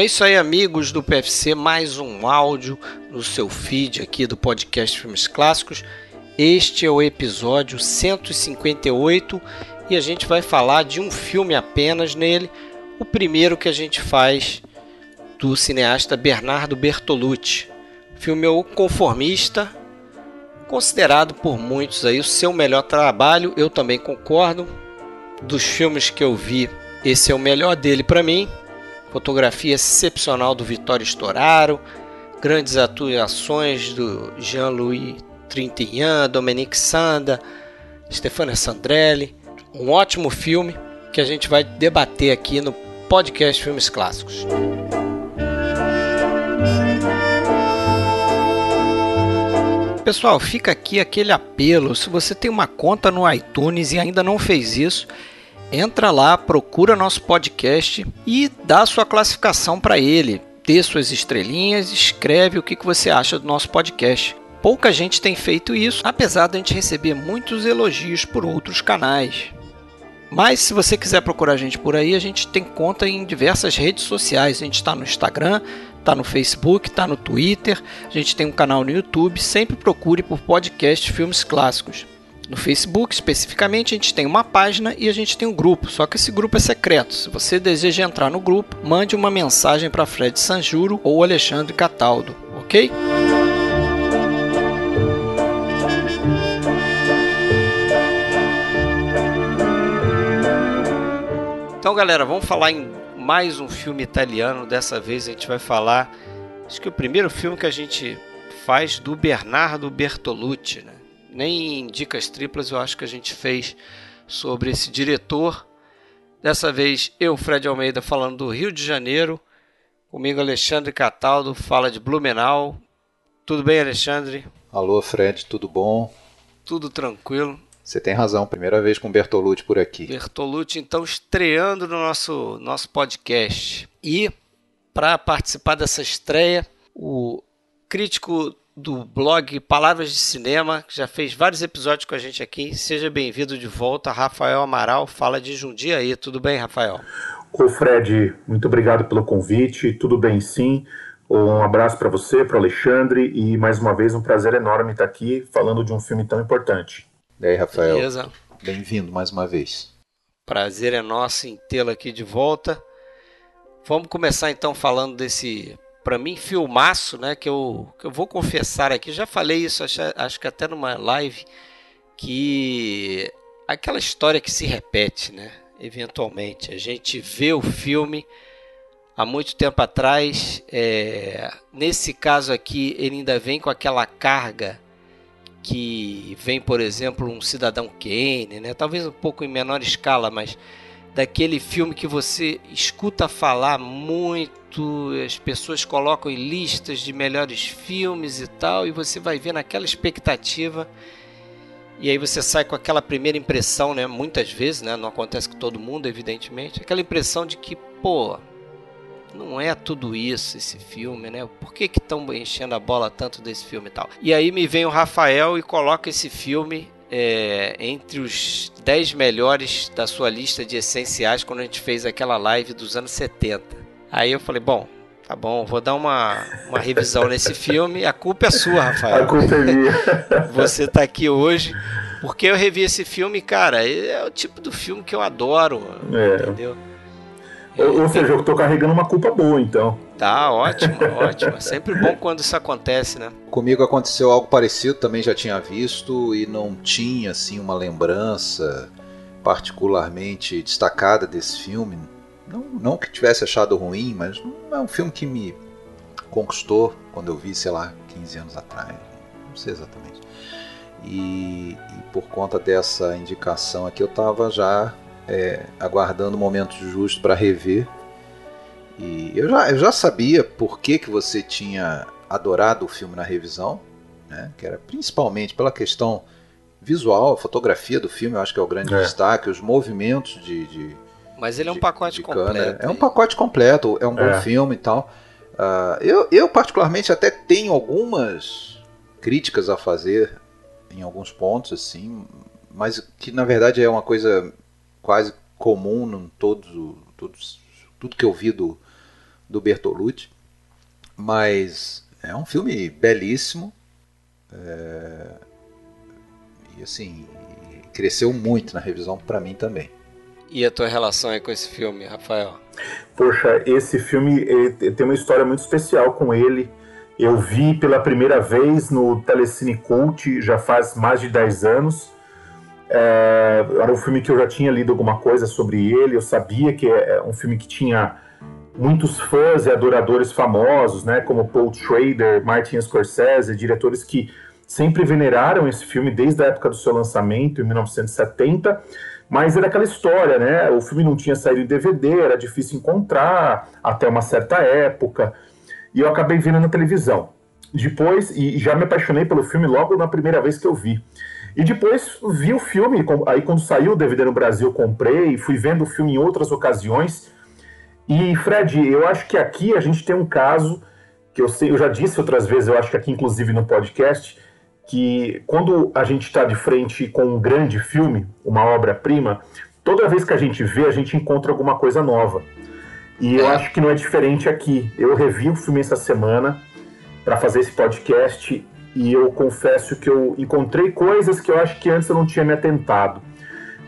É isso aí, amigos do PFC, mais um áudio no seu feed aqui do podcast Filmes Clássicos. Este é o episódio 158 e a gente vai falar de um filme apenas nele, o primeiro que a gente faz do cineasta Bernardo Bertolucci. Filme é O Conformista, considerado por muitos aí o seu melhor trabalho, eu também concordo. Dos filmes que eu vi, esse é o melhor dele para mim. Fotografia excepcional do Vittorio Storaro, grandes atuações do Jean-Louis Trintignant, Dominique Sanda, Stefania Sandrelli. Um ótimo filme que a gente vai debater aqui no podcast Filmes Clássicos. Pessoal, fica aqui aquele apelo. Se você tem uma conta no iTunes e ainda não fez isso, entra lá, procura nosso podcast e dá sua classificação para ele. Dê suas estrelinhas, escreve o que você acha do nosso podcast. Pouca gente tem feito isso, apesar de a gente receber muitos elogios por outros canais. Mas se você quiser procurar a gente por aí, a gente tem conta em diversas redes sociais. A gente está no Instagram, está no Facebook, está no Twitter. A gente tem um canal no YouTube. Sempre procure por podcast Filmes Clássicos. No Facebook, especificamente, a gente tem uma página e a gente tem um grupo, só que esse grupo é secreto. Se você deseja entrar no grupo, mande uma mensagem para Fred Sanjuro ou Alexandre Cataldo, ok? Então, galera, vamos falar em mais um filme italiano. Dessa vez a gente vai falar. Acho que o primeiro filme que a gente faz do Bernardo Bertolucci, né? Nem em dicas triplas eu acho que a gente fez sobre esse diretor. Dessa vez eu, Fred Almeida, falando do Rio de Janeiro. Comigo, Alexandre Cataldo, fala de Blumenau. Tudo bem, Alexandre? Alô, Fred, tudo bom? Tudo tranquilo. Você tem razão, primeira vez com Bertolucci por aqui. Bertolucci, então, estreando no nosso, nosso podcast. E, para participar dessa estreia, o crítico do blog Palavras de Cinema, que já fez vários episódios com a gente aqui. Seja bem-vindo de volta, Rafael Amaral, fala de Jundiaí. Tudo bem, Rafael? Ô Fred, muito obrigado pelo convite, tudo bem sim. Um abraço para você, para o Alexandre e mais uma vez um prazer enorme estar aqui falando de um filme tão importante. E aí, Rafael? Beleza. Bem-vindo mais uma vez. Prazer é nosso em tê-lo aqui de volta. Vamos começar então falando desse, para mim, filmaço, né? Que eu, que eu vou confessar aqui. Já falei isso, acho, acho que até numa live, que aquela história que se repete, né? Eventualmente. A gente vê o filme há muito tempo atrás. É, nesse caso aqui, ele ainda vem com aquela carga que vem, por exemplo, um Cidadão Kane, né? talvez um pouco em menor escala, mas daquele filme que você escuta falar muito, as pessoas colocam em listas de melhores filmes e tal, e você vai ver naquela expectativa. E aí você sai com aquela primeira impressão, né? Muitas vezes, né? Não acontece com todo mundo, evidentemente. Aquela impressão de que, pô, não é tudo isso esse filme, né? Por que estão enchendo a bola tanto desse filme e tal? E aí me vem o Rafael e coloca esse filme é, entre os 10 melhores da sua lista de essenciais quando a gente fez aquela live dos anos 70. Aí eu falei, bom, tá bom, vou dar uma, uma revisão nesse filme. A culpa é sua, Rafael. A culpa é minha. Você tá aqui hoje. Porque eu revi esse filme, cara, é o tipo do filme que eu adoro, é. entendeu? Ou, ou seja, eu tô carregando uma culpa boa, então. Tá, ótimo, ótimo. É sempre bom quando isso acontece, né? Comigo aconteceu algo parecido, também já tinha visto e não tinha assim uma lembrança particularmente destacada desse filme. Não, não que tivesse achado ruim, mas não é um filme que me conquistou quando eu vi, sei lá, 15 anos atrás. Não sei exatamente. E, e por conta dessa indicação aqui, eu estava já é, aguardando o momento justo para rever. E eu já, eu já sabia por que, que você tinha adorado o filme na revisão, né? que era principalmente pela questão visual, a fotografia do filme, eu acho que é o grande é. destaque, os movimentos de, de mas ele é um pacote completo. É um pacote completo, é um bom é. filme e tal. Uh, eu, eu, particularmente, até tenho algumas críticas a fazer em alguns pontos, assim, mas que na verdade é uma coisa quase comum em todos, todos, tudo que eu vi do, do Bertolucci, mas é um filme belíssimo. É... E assim, cresceu muito na revisão para mim também. E a tua relação aí com esse filme, Rafael? Poxa, esse filme tem uma história muito especial com ele. Eu vi pela primeira vez no Telecine Cult já faz mais de 10 anos. É, era um filme que eu já tinha lido alguma coisa sobre ele. Eu sabia que é um filme que tinha muitos fãs e adoradores famosos, né, como Paul Schrader, Martin Scorsese, diretores que sempre veneraram esse filme desde a época do seu lançamento, em 1970. Mas era aquela história, né? O filme não tinha saído em DVD, era difícil encontrar até uma certa época e eu acabei vendo na televisão. Depois, e já me apaixonei pelo filme logo na primeira vez que eu vi. E depois vi o filme, aí quando saiu o DVD no Brasil, comprei, fui vendo o filme em outras ocasiões. E Fred, eu acho que aqui a gente tem um caso que eu sei, eu já disse outras vezes, eu acho que aqui inclusive no podcast, que quando a gente está de frente com um grande filme, uma obra-prima, toda vez que a gente vê, a gente encontra alguma coisa nova. E eu acho que não é diferente aqui. Eu revi o filme essa semana para fazer esse podcast e eu confesso que eu encontrei coisas que eu acho que antes eu não tinha me atentado.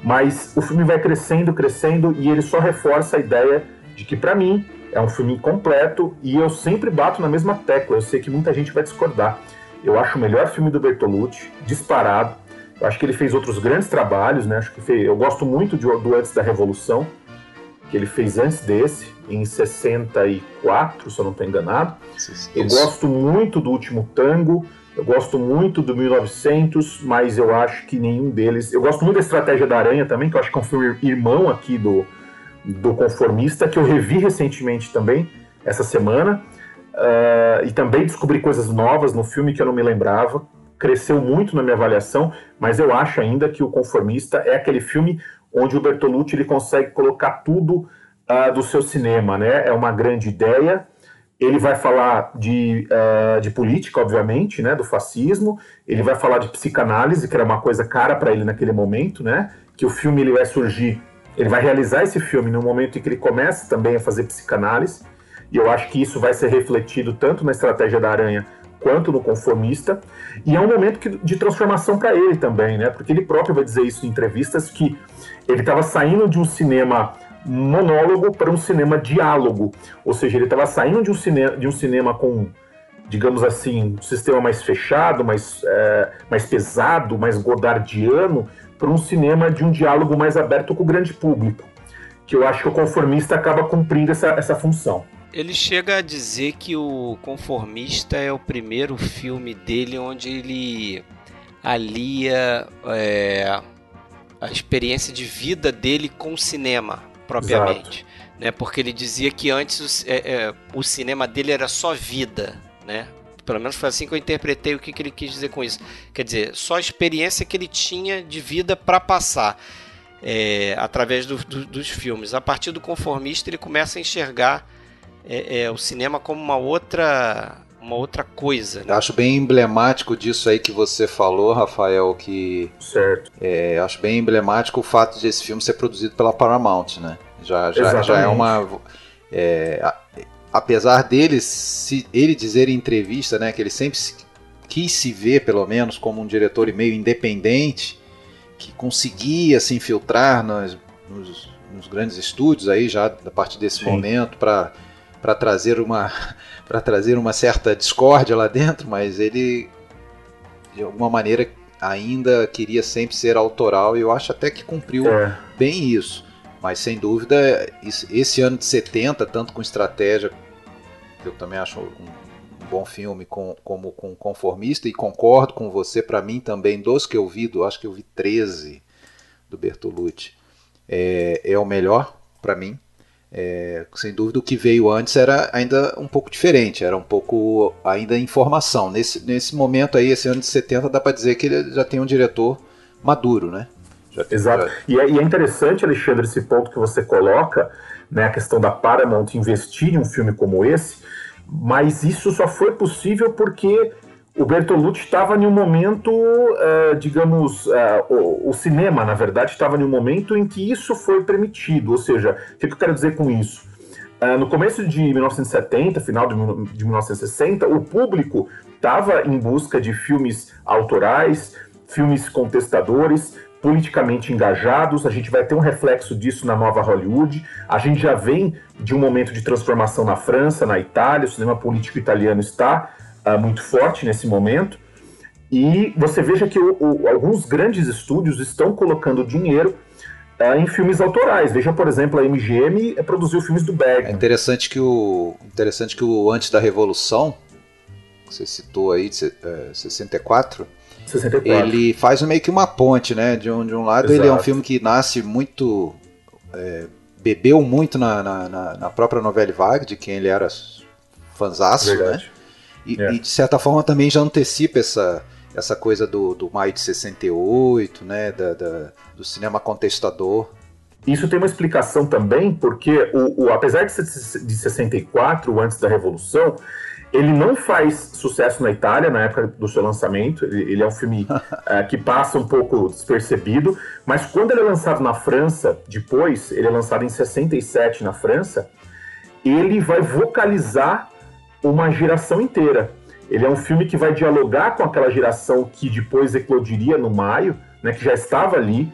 Mas o filme vai crescendo, crescendo e ele só reforça a ideia de que para mim é um filme completo e eu sempre bato na mesma tecla. Eu sei que muita gente vai discordar. Eu acho o melhor filme do Bertolucci, disparado. Eu acho que ele fez outros grandes trabalhos, né? Acho que fez, eu gosto muito de, do Antes da Revolução, que ele fez antes desse em 64, se eu não estou enganado. Isso. Eu gosto muito do Último Tango, eu gosto muito do 1900, mas eu acho que nenhum deles. Eu gosto muito da Estratégia da Aranha também, que eu acho que é um filme irmão aqui do, do Conformista, que eu revi recentemente também, essa semana. Uh, e também descobri coisas novas no filme que eu não me lembrava. Cresceu muito na minha avaliação, mas eu acho ainda que o Conformista é aquele filme onde o Bertolucci ele consegue colocar tudo uh, do seu cinema, né? É uma grande ideia. Ele vai falar de, uh, de política, obviamente, né? Do fascismo. Ele vai falar de psicanálise, que era uma coisa cara para ele naquele momento, né? Que o filme ele vai surgir, ele vai realizar esse filme no momento em que ele começa também a fazer psicanálise. E eu acho que isso vai ser refletido tanto na estratégia da Aranha quanto no conformista. E é um momento que, de transformação para ele também, né? Porque ele próprio vai dizer isso em entrevistas que ele estava saindo de um cinema monólogo para um cinema diálogo. Ou seja, ele estava saindo de um, cine de um cinema com, digamos assim, um sistema mais fechado, mais, é, mais pesado, mais godardiano, para um cinema de um diálogo mais aberto com o grande público. Que eu acho que o conformista acaba cumprindo essa, essa função. Ele chega a dizer que o Conformista é o primeiro filme dele onde ele alia é, a experiência de vida dele com o cinema propriamente, Exato. né? Porque ele dizia que antes é, é, o cinema dele era só vida, né? Pelo menos foi assim que eu interpretei o que, que ele quis dizer com isso. Quer dizer, só a experiência que ele tinha de vida para passar é, através do, do, dos filmes. A partir do conformista, ele começa a enxergar é, é, o cinema como uma outra uma outra coisa. Né? Acho bem emblemático disso aí que você falou, Rafael, que certo. É, acho bem emblemático o fato de esse filme ser produzido pela Paramount, né? Já, já, já é uma é, apesar dele se, ele dizer em entrevista, né, que ele sempre quis se ver pelo menos como um diretor meio independente que conseguia se infiltrar nos, nos, nos grandes estúdios aí já a partir desse Sim. momento para para trazer uma para trazer uma certa discórdia lá dentro, mas ele de alguma maneira ainda queria sempre ser autoral e eu acho até que cumpriu é. bem isso. Mas sem dúvida, esse ano de 70, tanto com estratégia, eu também acho um bom filme com, como com conformista e concordo com você, para mim também, dos que eu vi, do, acho que eu vi 13 do Bertolucci, é, é o melhor para mim. É, sem dúvida o que veio antes era ainda um pouco diferente, era um pouco ainda informação. Nesse, nesse momento aí, esse ano de 70, dá para dizer que ele já tem um diretor maduro, né? Exato. E, é, e, é, interessante, Alexandre, esse ponto que você coloca, né, a questão da Paramount investir em um filme como esse, mas isso só foi possível porque o Bertolucci estava em um momento, uh, digamos, uh, o, o, cinema, na verdade, estava em um momento em que isso foi permitido. Ou seja, o que eu quero dizer com isso? Uh, no começo de 1970, final de, de 1960, o público estava em busca de filmes autorais, filmes contestadores, politicamente engajados. A gente vai ter um reflexo disso na nova Hollywood. A gente já vem de um momento de transformação na França, na Itália. O cinema político italiano está uh, muito forte nesse momento. E você veja que o, o, alguns grandes estúdios estão colocando dinheiro uh, em filmes autorais. Veja, por exemplo, a MGM produziu filmes do Bergman. É interessante que o interessante que o Antes da Revolução, que você citou aí, de, é, 64, 64, ele faz meio que uma ponte, né? De um, de um lado, Exato. ele é um filme que nasce muito. É, bebeu muito na, na, na, própria novela vague, de quem ele era fanzaço, né? E, é. e, de certa forma também já antecipa essa, essa coisa do, do maio de 68, né, da, da, do cinema contestador. Isso tem uma explicação também, porque o, o, apesar de ser de 64, antes da Revolução, ele não faz sucesso na Itália na época do seu lançamento. Ele, ele é um filme é, que passa um pouco despercebido, mas quando ele é lançado na França, depois, ele é lançado em 67 na França, ele vai vocalizar uma geração inteira. Ele é um filme que vai dialogar com aquela geração que depois eclodiria no maio, né, que já estava ali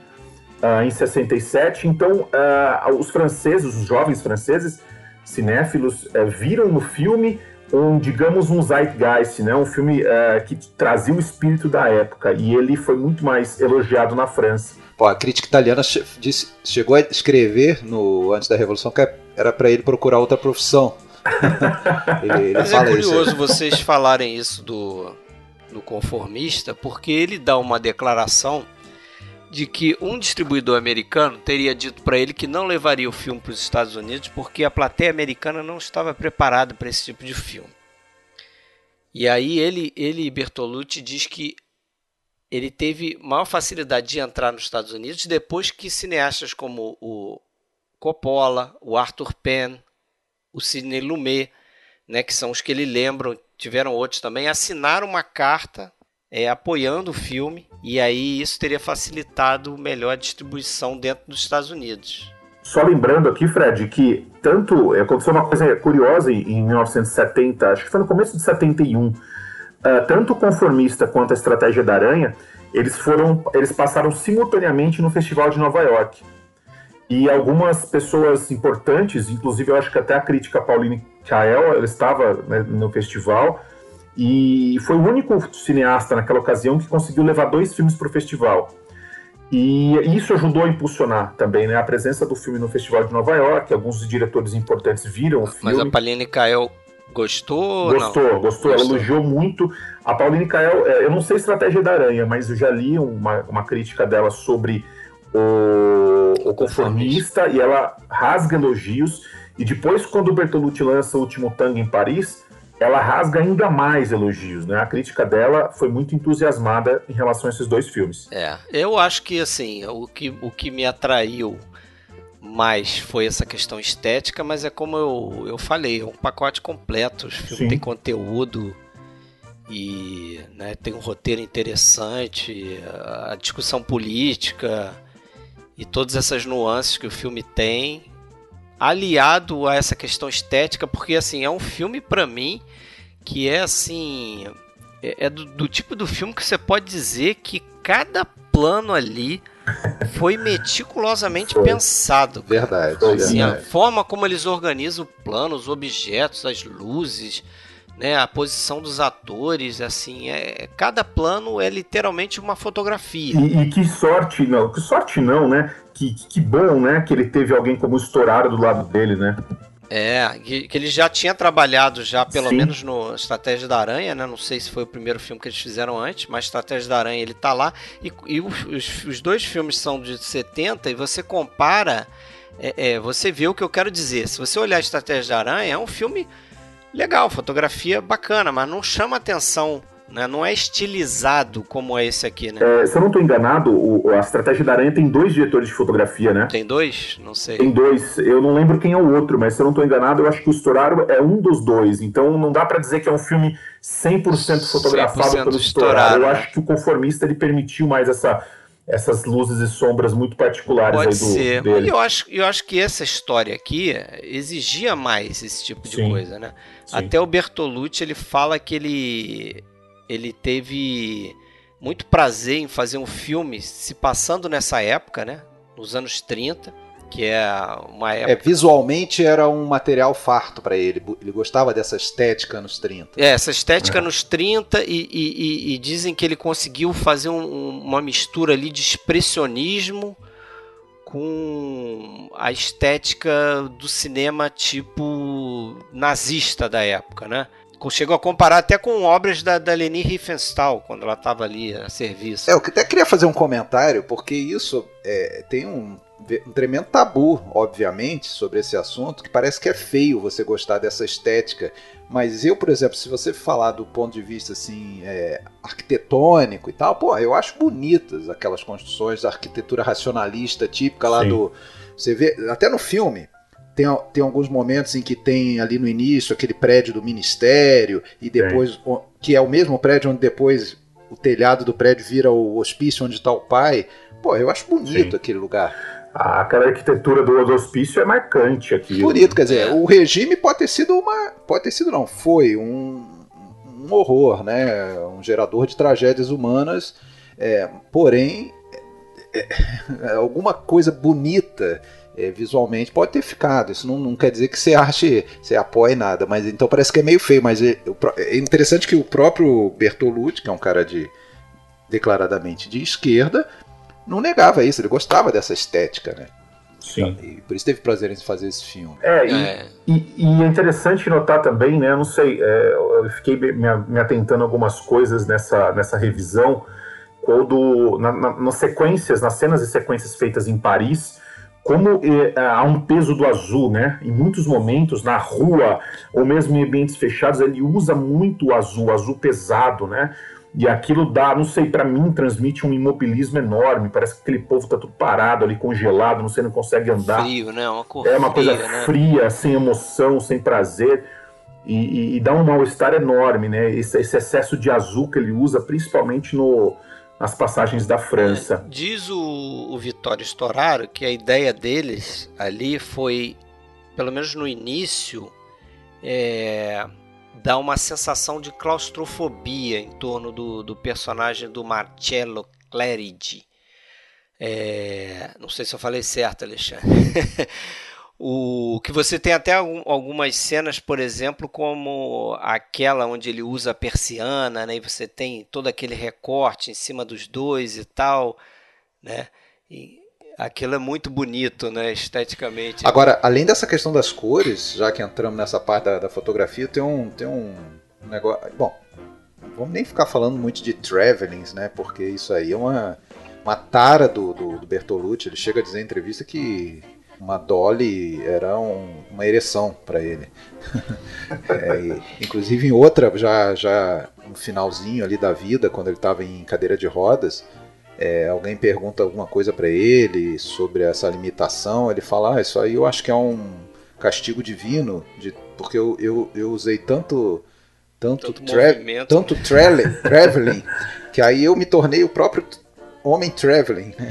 uh, em 67. Então, uh, os franceses, os jovens franceses, cinéfilos, uh, viram no filme um, digamos, um zeitgeist, né, um filme que trazia o espírito da época. E ele foi muito mais elogiado na França. Pô, a crítica italiana che disse, chegou a escrever no antes da Revolução que era para ele procurar outra profissão ele, ele Mas é curioso isso. vocês falarem isso do, do conformista, porque ele dá uma declaração de que um distribuidor americano teria dito para ele que não levaria o filme para os Estados Unidos porque a plateia americana não estava preparada para esse tipo de filme. E aí ele, ele Bertolucci diz que ele teve maior facilidade de entrar nos Estados Unidos depois que cineastas como o Coppola, o Arthur Penn, o Sidney Lumet, né, que são os que ele lembram, tiveram outros também, assinaram uma carta é, apoiando o filme e aí isso teria facilitado melhor a distribuição dentro dos Estados Unidos. Só lembrando aqui, Fred, que tanto aconteceu uma coisa curiosa em 1970, acho que foi no começo de 71, uh, eh, tanto o conformista quanto a estratégia da Aranha, eles foram, eles passaram simultaneamente no Festival de Nova York. E algumas pessoas importantes, inclusive eu acho que até a crítica Pauline Kael, ela estava né, no festival, e foi o único cineasta naquela ocasião que conseguiu levar dois filmes para o festival. E isso ajudou a impulsionar também né, a presença do filme no Festival de Nova York. Alguns diretores importantes viram o filme. Mas a Pauline Kael gostou? Gostou, não? gostou. Ela elogiou muito. A Pauline Kael, é, eu não sei a estratégia da Aranha, mas eu já li uma, uma crítica dela sobre o, o conformista e ela rasga elogios. E depois, quando o Bertolucci lança o último tango em Paris, ela rasga ainda mais elogios, né? A crítica dela foi muito entusiasmada em relação a esses dois filmes. É, eu acho que assim, o que, o que me atraiu mais foi essa questão estética, mas é como eu, eu falei, é um pacote completo. O filme Sim. tem conteúdo e né, tem um roteiro interessante, a discussão política e todas essas nuances que o filme tem, aliado a essa questão estética, porque assim, é um filme para mim que é assim, é, é do, do, tipo do filme que você pode dizer que cada plano ali foi meticulosamente foi. pensado. Cara. Verdade. Assim, verdade. A forma como eles organizam o plano, os objetos, as luzes, né, a posição dos atores, assim, é cada plano é literalmente uma fotografia. E, e que sorte, não, que sorte não, né? Que, que bom, né, que ele teve alguém como estourado do lado dele, né? É, que, que ele já tinha trabalhado já, pelo Sim. menos no Estratégia da Aranha, né? Não sei se foi o primeiro filme que eles fizeram antes, mas Estratégia da Aranha ele tá lá. E, e os, os dois filmes são de 70 e você compara, é, é, você vê o que eu quero dizer. Se você olhar Estratégia da Aranha, é um filme legal, fotografia bacana, mas não chama atenção. Né? Não é estilizado como é esse aqui, né? É, se eu não estou enganado, o, a Estratégia da Aranha tem dois diretores de fotografia, né? Tem dois? Não sei. Tem dois. Eu não lembro quem é o outro, mas se eu não estou enganado, eu acho que o Storaro é um dos dois. Então não dá para dizer que é um filme 100% fotografado 100% pelo Storaro. Eu né? acho que o conformista ele permitiu mais essa essas luzes e sombras muito particulares Pode do, ser. dele. Eu acho, eu acho que essa história aqui exigia mais esse tipo de Sim. coisa, né? Sim. Até o Bertolucci ele fala que ele ele teve muito prazer em fazer um filme se passando nessa época, né? Nos anos 30 que é uma é, época... É, visualmente era um material farto para ele. Ele gostava dessa estética nos 30. É, essa estética nos 30 e, e, e, dizem que ele conseguiu fazer um, uma mistura ali de expressionismo com a estética do cinema tipo nazista da época, né? Chegou a comparar até com obras da, da Leni Riefenstahl, quando ela estava ali a serviço. É, eu até queria fazer um comentário, porque isso é, tem um um tremendo tabu, obviamente, sobre esse assunto, que parece que é feio você gostar dessa estética. Mas eu, por exemplo, se você falar do ponto de vista assim, é, arquitetônico e tal, pô, eu acho bonitas aquelas construções da arquitetura racionalista típica lá Sim. do. Você vê, até no filme, tem, tem alguns momentos em que tem ali no início aquele prédio do ministério, e depois. que é o mesmo prédio onde depois o telhado do prédio vira o hospício onde está o pai. Pô, eu acho bonito Sim. aquele lugar aquela arquitetura do hospício é marcante aqui. Bonito, quer dizer, o regime pode ter sido uma. Pode ter sido, não, foi um, um horror, né? Um gerador de tragédias humanas. É, porém, é, é, alguma coisa bonita é, visualmente pode ter ficado. Isso não, não, quer dizer que você ache, você apoie nada, mas então parece que é meio feio. Mas é, é interessante que o próprio Bertolucci, que é um cara de declaradamente de esquerda, não negava isso, ele gostava dessa estética, né? Sim. E por isso teve prazer em fazer esse filme. É, e é, e, e é interessante notar também, né? Eu não sei, é, eu fiquei me, me, atentando a algumas coisas nessa, nessa revisão, quando na, na, nas sequências, nas cenas e sequências feitas em Paris, como é, há um peso do azul, né? Em muitos momentos, na rua, ou mesmo em ambientes fechados, ele usa muito o azul, azul pesado, né? E aquilo dá, não sei, para mim transmite um imobilismo enorme. Parece que aquele povo tá tudo parado ali, congelado, não sei, não consegue andar. Frio, né? Uma cor é uma fria, coisa né? fria, sem emoção, sem prazer. E, e, e dá um mal-estar enorme, né? Esse, esse, excesso de azul que ele usa, principalmente no, nas passagens da França. É, diz o, o Vitório Storaro que a ideia deles ali foi, pelo menos no início, é, dá uma sensação de claustrofobia em torno do, do personagem do Marcello Clerici. É, não sei se eu falei certo, Alexandre. o que você tem até algumas cenas, por exemplo, como aquela onde ele usa a persiana, né? E você tem todo aquele recorte em cima dos dois e tal, né? E Aquilo é muito bonito, né, esteticamente. Agora, além dessa questão das cores, já que entramos nessa parte da, da fotografia, tem um, tem um negócio. Bom, vamos nem ficar falando muito de travelings, né? Porque isso aí é uma, uma tara do, do, do Bertolucci. Ele chega a dizer em entrevista que uma Dolly era um, uma ereção para ele. é, e, inclusive em outra, já, já no finalzinho ali da vida, quando ele estava em cadeira de rodas, é, alguém pergunta alguma coisa para ele sobre essa limitação, ele fala: ah, Isso aí eu acho que é um castigo divino, de, porque eu, eu, eu usei tanto. Tanto, tanto, tra tanto traveling, que aí eu me tornei o próprio homem traveling, né?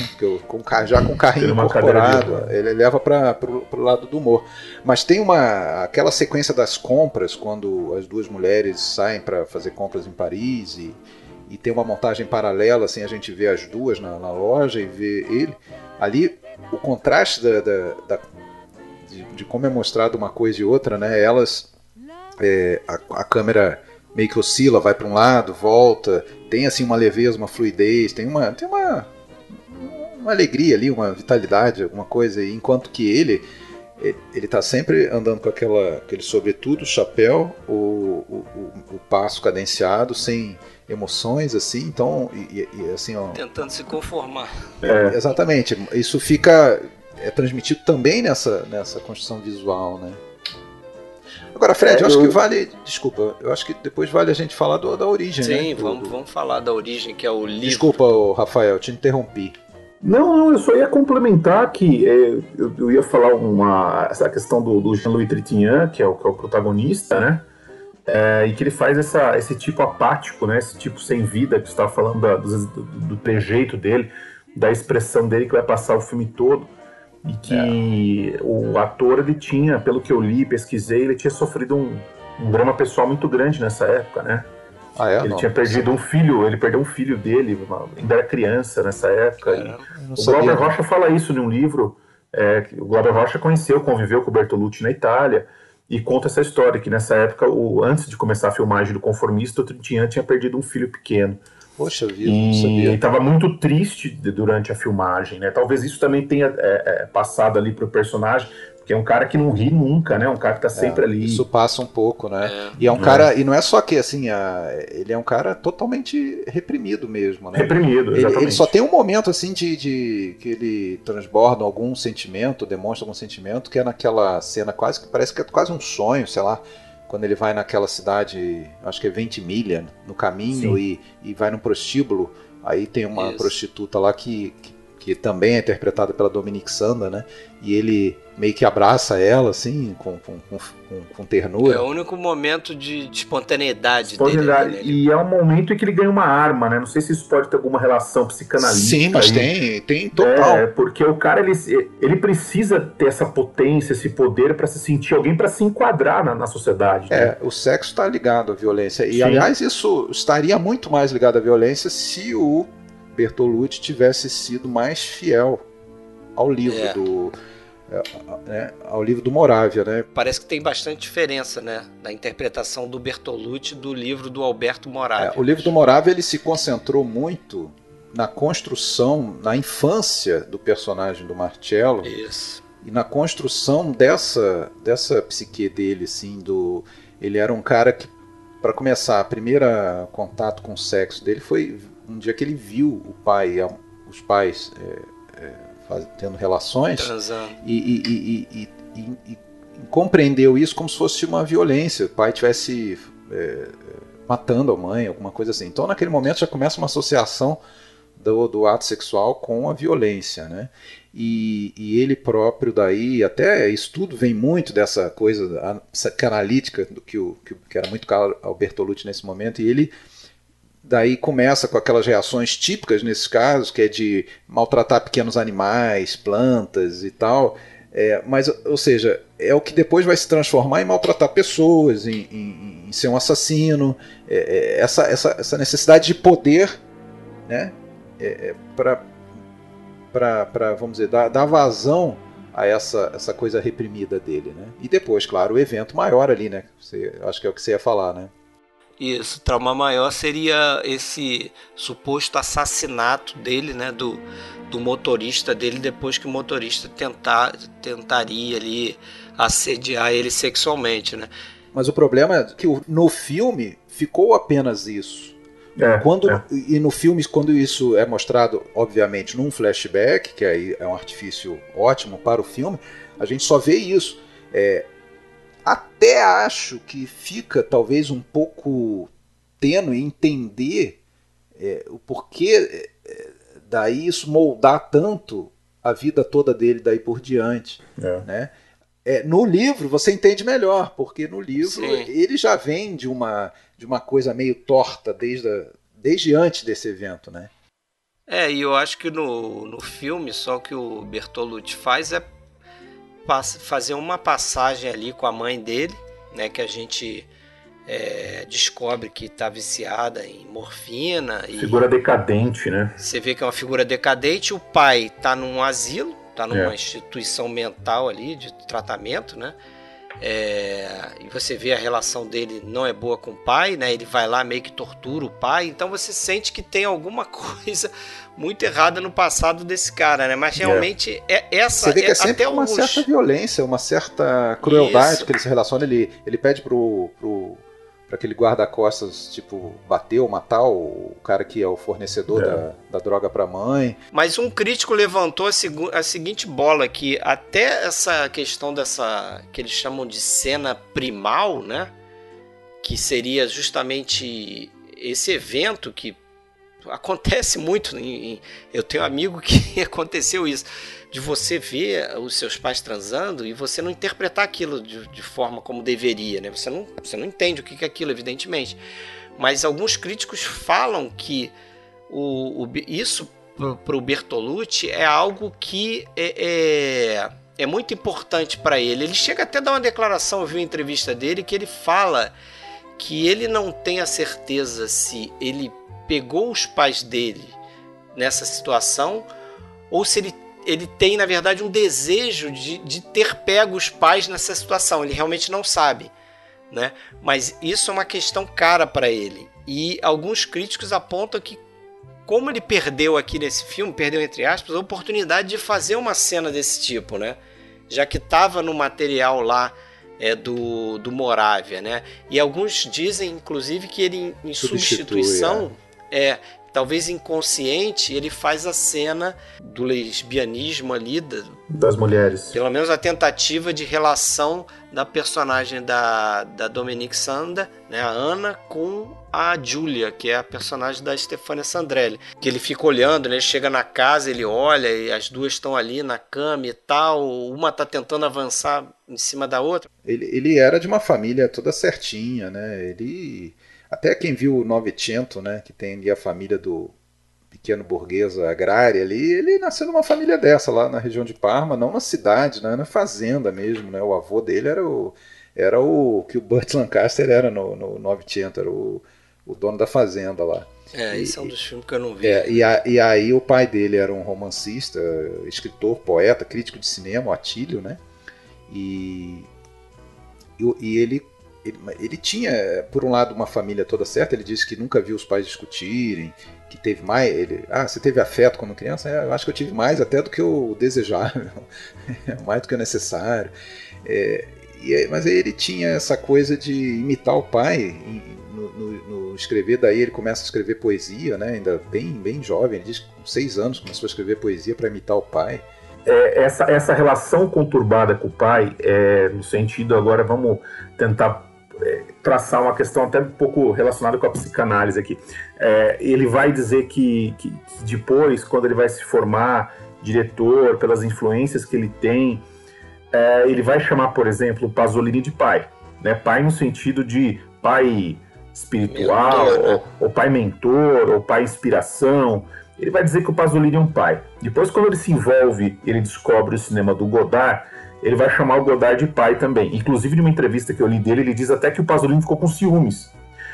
Com, já com carrinho incorporado, ele leva para o lado do humor. Mas tem uma aquela sequência das compras quando as duas mulheres saem para fazer compras em Paris e, e tem uma montagem paralela, assim, a gente vê as duas na, na loja e vê ele. Ali, o contraste da, da, da de, de, como é mostrado uma coisa e outra, né? Elas, é, a, a câmera meio que oscila, vai para um lado, volta, tem assim uma leveza, uma fluidez, tem uma, tem uma, uma alegria ali, uma vitalidade, alguma coisa. enquanto que ele ele está sempre andando com aquela, aquele sobretudo, chapéu, o, o, o, o passo cadenciado, sem emoções, assim, então, e, e assim, ó, Tentando se conformar. É. Exatamente, isso fica, é transmitido também nessa, nessa construção visual, né. Agora, Fred, é, eu acho que vale. Desculpa, eu acho que depois vale a gente falar do, da origem, Sim, né? Sim, vamos, do... vamos falar da origem, que é o livro. Desculpa, Rafael, te interrompi. Não, não, eu só ia complementar que é, eu, eu, ia falar uma, essa questão do, do Jean-Louis Trintignant, que é o, que é o protagonista, né? É, e que ele faz essa, esse tipo apático, né, esse tipo sem vida, que você estava falando da, do, do, trejeito dele, da expressão dele que vai passar o filme todo. E que é. o ator, ele tinha, pelo que eu li, pesquisei, ele tinha sofrido um, um drama pessoal muito grande nessa época, né? Ah, é? Ele Não, tinha perdido um filho, ele perdeu um filho dele, ainda era criança nessa época. É, o Glauber Rocha fala isso num livro. É, o Glauber Rocha conheceu, conviveu com o Bertolucci na Itália e conta essa história que nessa época, o, antes de começar a filmagem do Conformista, o Trintignant tinha perdido um filho pequeno. Poxa vida, e, não sabia. Estava muito triste durante a filmagem, né? Talvez isso também tenha é, é, passado ali para o personagem, porque é um cara que não ri nunca, né? Um cara que tá sempre é, ali. Isso passa um pouco, né? É. E é um cara, e não é só que assim, a, ele é um cara totalmente reprimido mesmo, né? Reprimido, exatamente. Ele, ele só tem um momento assim de, de, que ele transborda algum sentimento, demonstra algum sentimento, que é naquela cena quase que parece que é quase um sonho, sei lá quando ele vai naquela cidade, acho que é Ventimiglia, no caminho e, e vai num prostíbulo, aí tem uma Isso. prostituta lá que, que, que, também é interpretada pela Dominique Sanda, né? E ele meio que abraça ela, assim, com, com, com, com ternura. É o único momento de, de espontaneidade, espontaneidade dele. Né? E é um momento em que ele ganha uma arma, né? Não sei se isso pode ter alguma relação psicanalítica. Sim, mas aí. tem, tem total. É, porque o cara, ele, ele precisa ter essa potência, esse poder para se sentir alguém, para se enquadrar na, na sociedade. Né? É, o sexo está ligado à violência. E, Sim. aliás, isso estaria muito mais ligado à violência se o Bertolucci tivesse sido mais fiel ao livro é. do é, né, ao livro do Moravia, né? Parece que tem bastante diferença, né, da interpretação do Bertolucci do livro do Alberto Moravia. É, o livro do Moravia ele se concentrou muito na construção, na infância do personagem do Marcello. Isso. E na construção dessa dessa psique dele, assim, do ele era um cara que para começar, o primeiro contato com o sexo dele foi um dia que ele viu o pai, os pais é, é, tendo relações e, e, e, e, compreendeu isso como se fosse uma violência, o pai tivesse é, matando a mãe, alguma coisa assim. Então naquele momento já começa uma associação do, do ato sexual com a violência, né? E, ele próprio daí, até estudo vem muito dessa coisa analítica do que, o, que era muito caro ao Bertolucci nesse momento, e ele Daí começa com aquelas reações típicas nesses casos, que é de maltratar pequenos animais, plantas e tal. É, mas, ou seja, é o que depois vai se transformar em maltratar pessoas, em, em, em ser um assassino. É, é, essa, essa, essa necessidade de poder né, é, é para, vamos dizer, dar, dar vazão a essa, essa coisa reprimida dele. Né? E depois, claro, o evento maior ali, né? Você, acho que é o que você ia falar, né? Isso, trauma maior seria esse suposto assassinato dele, né, do, do motorista dele depois que o motorista tentar, tentaria ali assediar ele sexualmente, né? Mas o problema é que no filme ficou apenas isso. É, quando, é. E no filme, quando isso é mostrado, obviamente, num flashback, que aí é um artifício ótimo para o filme, a gente só vê isso. É, até acho que fica talvez um pouco tênue entender é, o porquê é, daí isso moldar tanto a vida toda dele daí por diante, é. né? É, no livro você entende melhor, porque no livro Sim. ele já vem de uma, de uma coisa meio torta desde, a, desde antes desse evento, né? É, e eu acho que no, no filme só que o Bertolucci faz é fazer uma passagem ali com a mãe dele, né, que a gente é, descobre que está viciada em morfina. Figura decadente, né? Você vê que é uma figura decadente. O pai está num asilo, está numa é. instituição mental ali de tratamento, né? É, e você vê a relação dele não é boa com o pai, né? Ele vai lá meio que tortura o pai, então você sente que tem alguma coisa muito errada no passado desse cara, né? Mas é. realmente é, é essa você vê que é, é sempre até uma os... certa violência, uma certa crueldade Isso. que ele se relaciona. Ele, ele pede pro, pro para aquele guarda-costas, tipo, bater ou matar o cara que é o fornecedor é. Da, da droga para a mãe. Mas um crítico levantou a, a, seguinte bola que até essa questão dessa que eles chamam de cena primal, né? Que seria justamente esse evento que acontece muito. Em, eu tenho um amigo que aconteceu isso de você ver os seus pais transando e você não interpretar aquilo de, de forma como deveria, né? Você não, você não entende o que é aquilo, evidentemente. Mas alguns críticos falam que o, o isso para o Bertolucci é algo que é, é, é muito importante para ele. Ele chega até a dar uma declaração, eu vi uma entrevista dele, que ele fala que ele não tem a certeza se ele pegou os pais dele nessa situação ou se ele, ele tem, na verdade, um desejo de, de ter pego os pais nessa situação. Ele realmente não sabe. Né? Mas isso é uma questão cara para ele. E alguns críticos apontam que como ele perdeu aqui nesse filme, perdeu entre aspas, a oportunidade de fazer uma cena desse tipo, né? Já que estava no material lá é, do, do Moravia, né? E alguns dizem, inclusive, que ele, em substituição, é. é talvez inconsciente, ele faz a cena do lesbianismo ali. das mulheres. Pelo menos a tentativa de relação da personagem da, da Dominique Sanda, né, a Ana, com a Julia, que é a personagem da Stefania Sandrelli. Que ele fica olhando, né, ele chega na casa, ele olha e as duas estão ali na cama e tal. Uma tá tentando avançar em cima da outra. Ele, ele era de uma família toda certinha, né? Ele até quem viu o Novecento, né, que tem ali a família do pequeno burguês agrária ali, ele nasceu numa família dessa lá na região de Parma, não na cidade, né, na fazenda mesmo, né? O avô dele era o era o que o Burt Lancaster era no, no Novecento, era o, o dono da fazenda lá. É, esse é um dos filmes que eu não vi. É, e, a, e, aí o pai dele era um romancista, escritor, poeta, crítico de cinema, Atílio, né? E, e, e ele ele, ele, tinha, por um lado, uma família toda certa. Ele disse que nunca viu os pais discutirem, que teve mais. Ele, ah, você teve afeto quando criança? É, eu acho que eu tive mais até do que o desejável, mais do que o necessário. É, e, mas aí ele tinha essa coisa de imitar o pai no, no, no, escrever. Daí ele começa a escrever poesia, né? Ainda bem, bem jovem. Ele diz que com seis anos começou a escrever poesia para imitar o pai. É, essa, essa relação conturbada com o pai, é, no sentido agora, vamos tentar é, traçar uma questão até um pouco relacionada com a psicanálise aqui. É, ele vai dizer que, que, que, depois, quando ele vai se formar diretor, pelas influências que ele tem, é, ele vai chamar, por exemplo, o Pasolini de pai. Né? Pai no sentido de pai espiritual, ou, ou pai mentor, ou pai inspiração. Ele vai dizer que o Pasolini é um pai. Depois, quando ele se envolve, ele descobre o cinema do Godard, ele vai chamar o Godard de pai também. Inclusive, numa entrevista que eu li dele, ele diz até que o Pasolini ficou com ciúmes.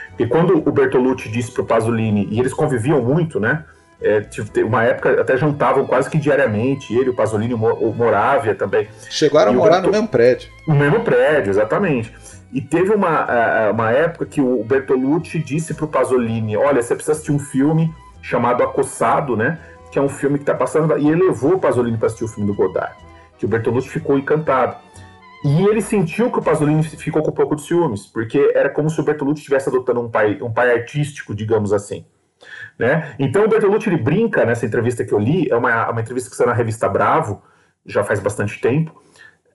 Porque quando o Bertolucci disse pro Pasolini, e eles conviviam muito, né? É, uma época até jantavam quase que diariamente, ele, o Pasolini, o Moravia também. Chegaram a morar no mesmo prédio. No mesmo prédio, exatamente. E teve uma, uma época que o Bertolucci disse pro Pasolini: Olha, você precisa assistir um filme chamado Acossado, né? Que é um filme que tá passando. E ele levou o Pasolini para assistir o filme do Godard que o Bertolucci ficou encantado. E ele sentiu que o Pasolini ficou com um pouco de ciúmes, porque era como se o Bertolucci estivesse adotando um pai, um pai artístico, digamos assim. Né? Então o Bertolucci ele brinca nessa entrevista que eu li, é uma, uma entrevista que saiu na revista Bravo, já faz bastante tempo,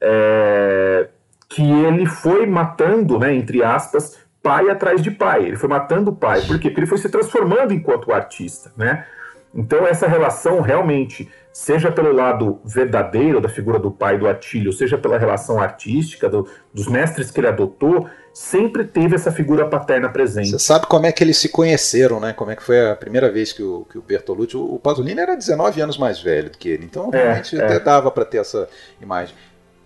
é, que ele foi matando, né, entre aspas, pai atrás de pai. Ele foi matando o pai. Por quê? Porque ele foi se transformando enquanto artista. Né? Então essa relação realmente seja pelo lado verdadeiro da figura do pai do Atílio, seja pela relação artística do, dos mestres que ele adotou, sempre teve essa figura paterna presente. Você sabe como é que eles se conheceram, né? Como é que foi a primeira vez que o, que o Bertolucci... O, o Pasolini era 19 anos mais velho do que ele, então é, realmente é, até dava para ter essa imagem.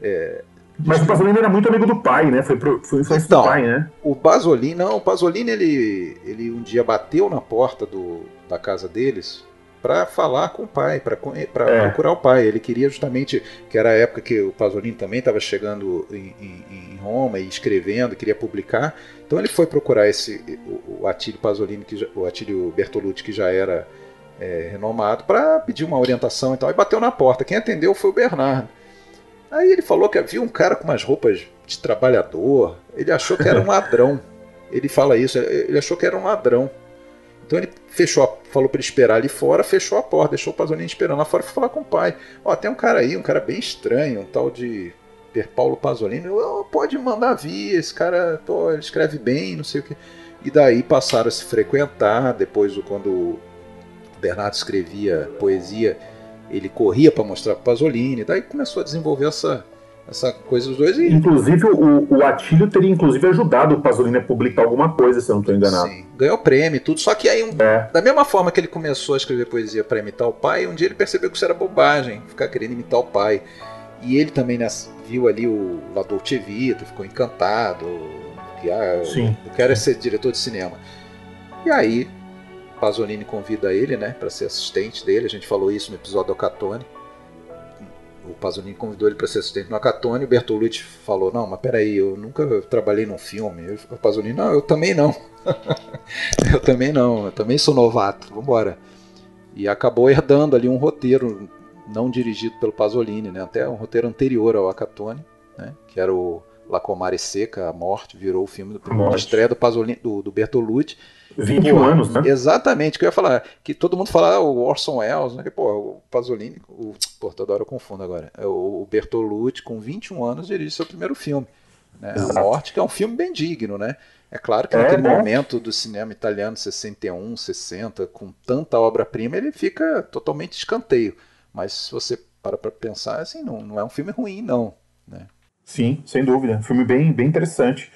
É, mas o Pasolini era muito amigo do pai, né? Foi, pro, foi influência então, do pai, né? O Pasolini, não, o Pasolini ele, ele um dia bateu na porta do, da casa deles para falar com o pai, para é. procurar o pai. Ele queria justamente, que era a época que o Pasolini também estava chegando em, em, em, Roma e escrevendo, queria publicar. Então ele foi procurar esse o, o Atílio Pasolini, que já, o Atílio Bertolucci, que já era é, renomado, para pedir uma orientação e tal. E bateu na porta. Quem atendeu foi o Bernardo. Aí ele falou que havia um cara com umas roupas de trabalhador. Ele achou que era um ladrão. Ele fala isso, ele achou que era um ladrão. Então ele fechou, falou para ele esperar ali fora, fechou a porta, deixou o Pasolini esperando lá fora e foi falar com o pai. Ó, tem um cara aí, um cara bem estranho, um tal de Per Paulo Pasolini. Oh, pode mandar vir, esse cara, pô, ele escreve bem, não sei o que. E daí passaram a se frequentar. Depois, quando o Bernardo escrevia poesia, ele corria para mostrar para Pasolini. Daí começou a desenvolver essa, essa coisa dos dois. E... Inclusive, o, o Atílio teria inclusive ajudado o Pasolini a publicar alguma coisa, se eu não estou enganado. Sim, ganhou prêmio tudo. Só que aí, um, é. da mesma forma que ele começou a escrever poesia para imitar o pai, um dia ele percebeu que isso era bobagem, ficar querendo imitar o pai. E ele também né, viu ali o La Dolce Vita, ficou encantado. Que, ah, Sim. Eu quero ser diretor de cinema. E aí, Pasolini convida ele, né, para ser assistente dele. A gente falou isso no episódio do Catone o Pasolini convidou ele para ser assistente no Acatone, o Bertolucci falou, não, mas peraí, eu nunca trabalhei num filme. O Pasolini, não, eu também não. eu também não, eu também sou novato, vamos embora. E acabou herdando ali um roteiro não dirigido pelo Pasolini, né? até um roteiro anterior ao Acatone, né? que era o La Comare Seca, A Morte, virou o filme do primeiro estreia do, Pasolini, do, do Bertolucci. 21 pô, anos, né? Exatamente, que eu ia falar. Que todo mundo fala ah, o Orson Welles, né? Que, pô, o Pasolini, o, pô, toda hora eu confundo agora. É o Bertolucci, com 21 anos, dirige seu primeiro filme. Né? A Morte, que é um filme bem digno, né? É claro que é, naquele né? momento do cinema italiano, 61, 60, com tanta obra-prima, ele fica totalmente escanteio. Mas se você para para pensar, assim, não, não é um filme ruim, não. Né? Sim, sem dúvida. Um filme bem, bem interessante.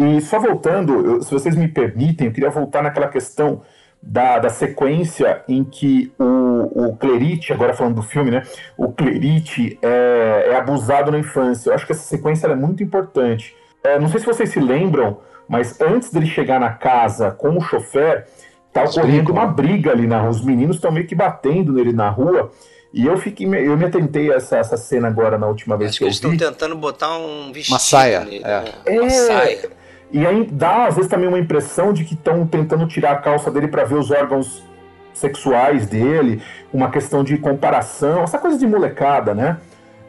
E só voltando, eu, se vocês me permitem, eu queria voltar naquela questão da, da sequência em que o, o Clerite, agora falando do filme, né? O Clerite é, é abusado na infância. Eu acho que essa sequência é muito importante. É, não sei se vocês se lembram, mas antes dele chegar na casa com o chofer, tá ocorrendo uma briga ali na rua. Os meninos estão meio que batendo nele na rua. E eu fiquei, eu me atentei a essa, essa cena agora na última vez Acho que, que eles estão tentando botar um vestido uma saia, nele, é. Né? é. Uma saia. E aí dá, às vezes, também uma impressão de que estão tentando tirar a calça dele para ver os órgãos sexuais dele, uma questão de comparação, essa coisa de molecada, né?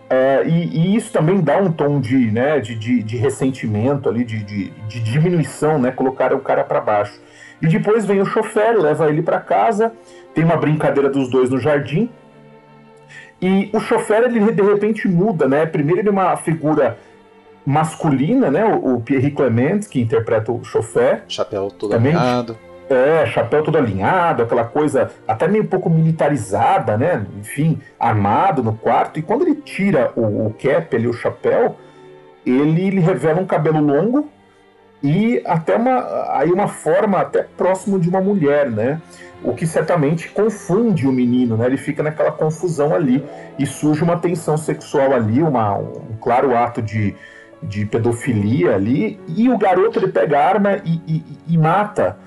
É, e, e, isso também dá um tom de, né, de, de, de ressentimento ali, de, de, de, diminuição, né? Colocar o cara para baixo. E depois vem o chofer, leva ele para casa, tem uma brincadeira dos dois no jardim. E o chofer, ele de repente muda, né? Primeiro ele é uma figura masculina, né? O, o Pierre Clement, que interpreta o chofer. Chapéu todo também, alinhado. É, chapéu todo alinhado, aquela coisa até meio um pouco militarizada, né? Enfim, armado no quarto. E quando ele tira o, o cap ali, o chapéu, ele, ele revela um cabelo longo e até uma, aí uma forma até próximo de uma mulher, né? O que certamente confunde o menino, né? Ele fica naquela confusão ali e surge uma tensão sexual ali, uma, um claro ato de, de pedofilia ali, e o garoto ele pega a arma e, e, e mata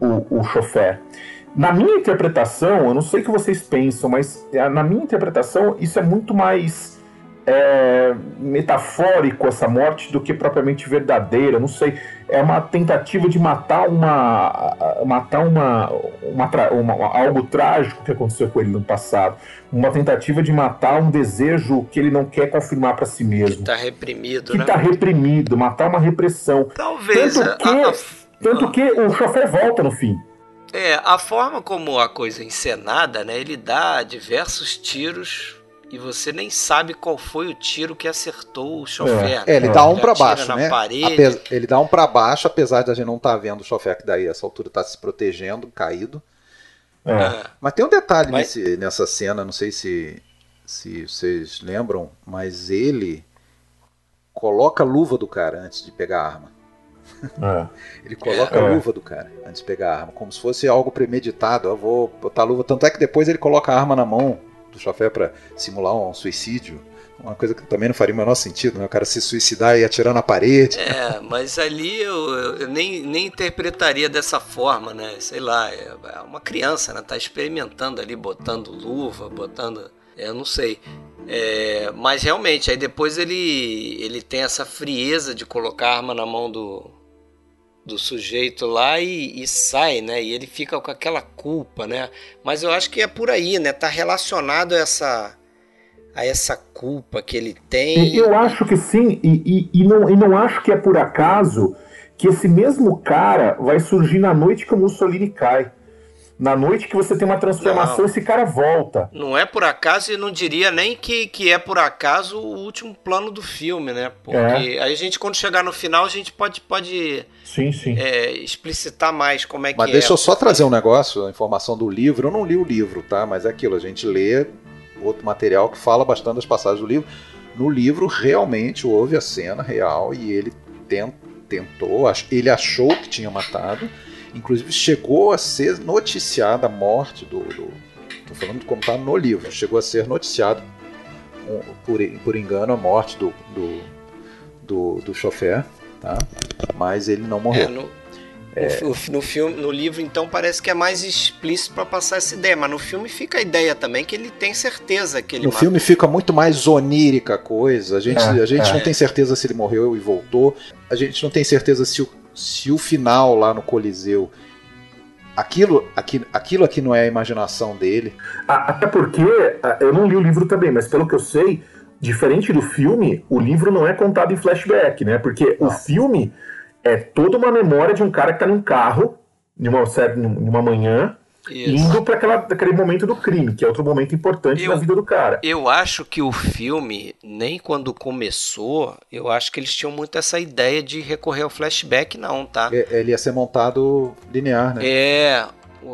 o, o chofer. Na minha interpretação, eu não sei o que vocês pensam, mas é, na minha interpretação isso é muito mais é, metafórico essa morte do que propriamente verdadeira. Não sei, é uma tentativa de matar uma matar uma, uma, uma, algo trágico que aconteceu com ele no passado, uma tentativa de matar um desejo que ele não quer confirmar para si mesmo. Que está reprimido, que né? está reprimido, matar uma repressão. Talvez. Tanto que, a, a... tanto que o chofer volta no fim. É, a forma como a coisa é encenada, né? Ele dá diversos tiros e você nem sabe qual foi o tiro que acertou o chofer. É, é ele dá um para baixo, né? Apes... Ele dá um para baixo, apesar de a gente não estar tá vendo o chofer que daí essa altura está se protegendo, caído. É. é. Mas tem um detalhe mas... nesse, nessa cena, não sei se, se vocês lembram, mas ele coloca a luva do cara antes de pegar a arma. É. Ele coloca é. a luva do cara antes de pegar a arma, como se fosse algo premeditado. Eu vou botar a luva. Tanto é que depois ele coloca a arma na mão do chofé para simular um suicídio. Uma coisa que também não faria o menor sentido, né? O cara se suicidar e atirar na parede. É, mas ali eu, eu, nem, nem interpretaria dessa forma, né? Sei lá, é, é uma criança, né? Tá experimentando ali, botando luva, botando. Eu não sei. É, mas realmente, aí depois ele, ele tem essa frieza de colocar a arma na mão do, do sujeito lá e, e, sai, né? E ele fica com aquela culpa, né? Mas eu acho que é por aí, né? Tá relacionado a essa a essa culpa que ele tem. Eu acho que sim, e, e, e, não, e não acho que é por acaso que esse mesmo cara vai surgir na noite que o Mussolini cai. Na noite que você tem uma transformação, não, esse cara volta. Não é por acaso, e não diria nem que, que é por acaso o último plano do filme, né? Porque é. aí a gente, quando chegar no final, a gente pode, pode sim, sim. É, explicitar mais como é Mas que é. Mas deixa eu só trazer um negócio, a informação do livro. Eu não li o livro, tá? Mas é aquilo, a gente lê outro material que fala bastante das passagens do livro. no livro realmente houve a cena real e ele tentou, ele achou que tinha matado, inclusive chegou a ser noticiada a morte do. do tô falando como está no livro, chegou a ser noticiado por, por engano a morte do, do, do, do chofer, tá? mas ele não morreu. É, no, é... No, no, filme, no livro, então, parece que é mais explícito para passar essa ideia, mas no filme fica a ideia também que ele tem certeza que ele No matou. filme fica muito mais onírica a coisa. A gente, é, a gente é. não tem certeza se ele morreu e voltou. A gente não tem certeza se o, se o final lá no Coliseu aquilo, aqui, aquilo aqui não é a imaginação dele. Até porque eu não li o livro também, mas pelo que eu sei, diferente do filme, o livro não é contado em flashback, né? Porque não. o filme é toda uma memória de um cara que tá num carro, numa, numa manhã, isso. indo para aquele momento do crime, que é outro momento importante eu, na vida do cara. Eu acho que o filme, nem quando começou, eu acho que eles tinham muito essa ideia de recorrer ao flashback, não, tá? É, ele ia ser montado linear, né? É,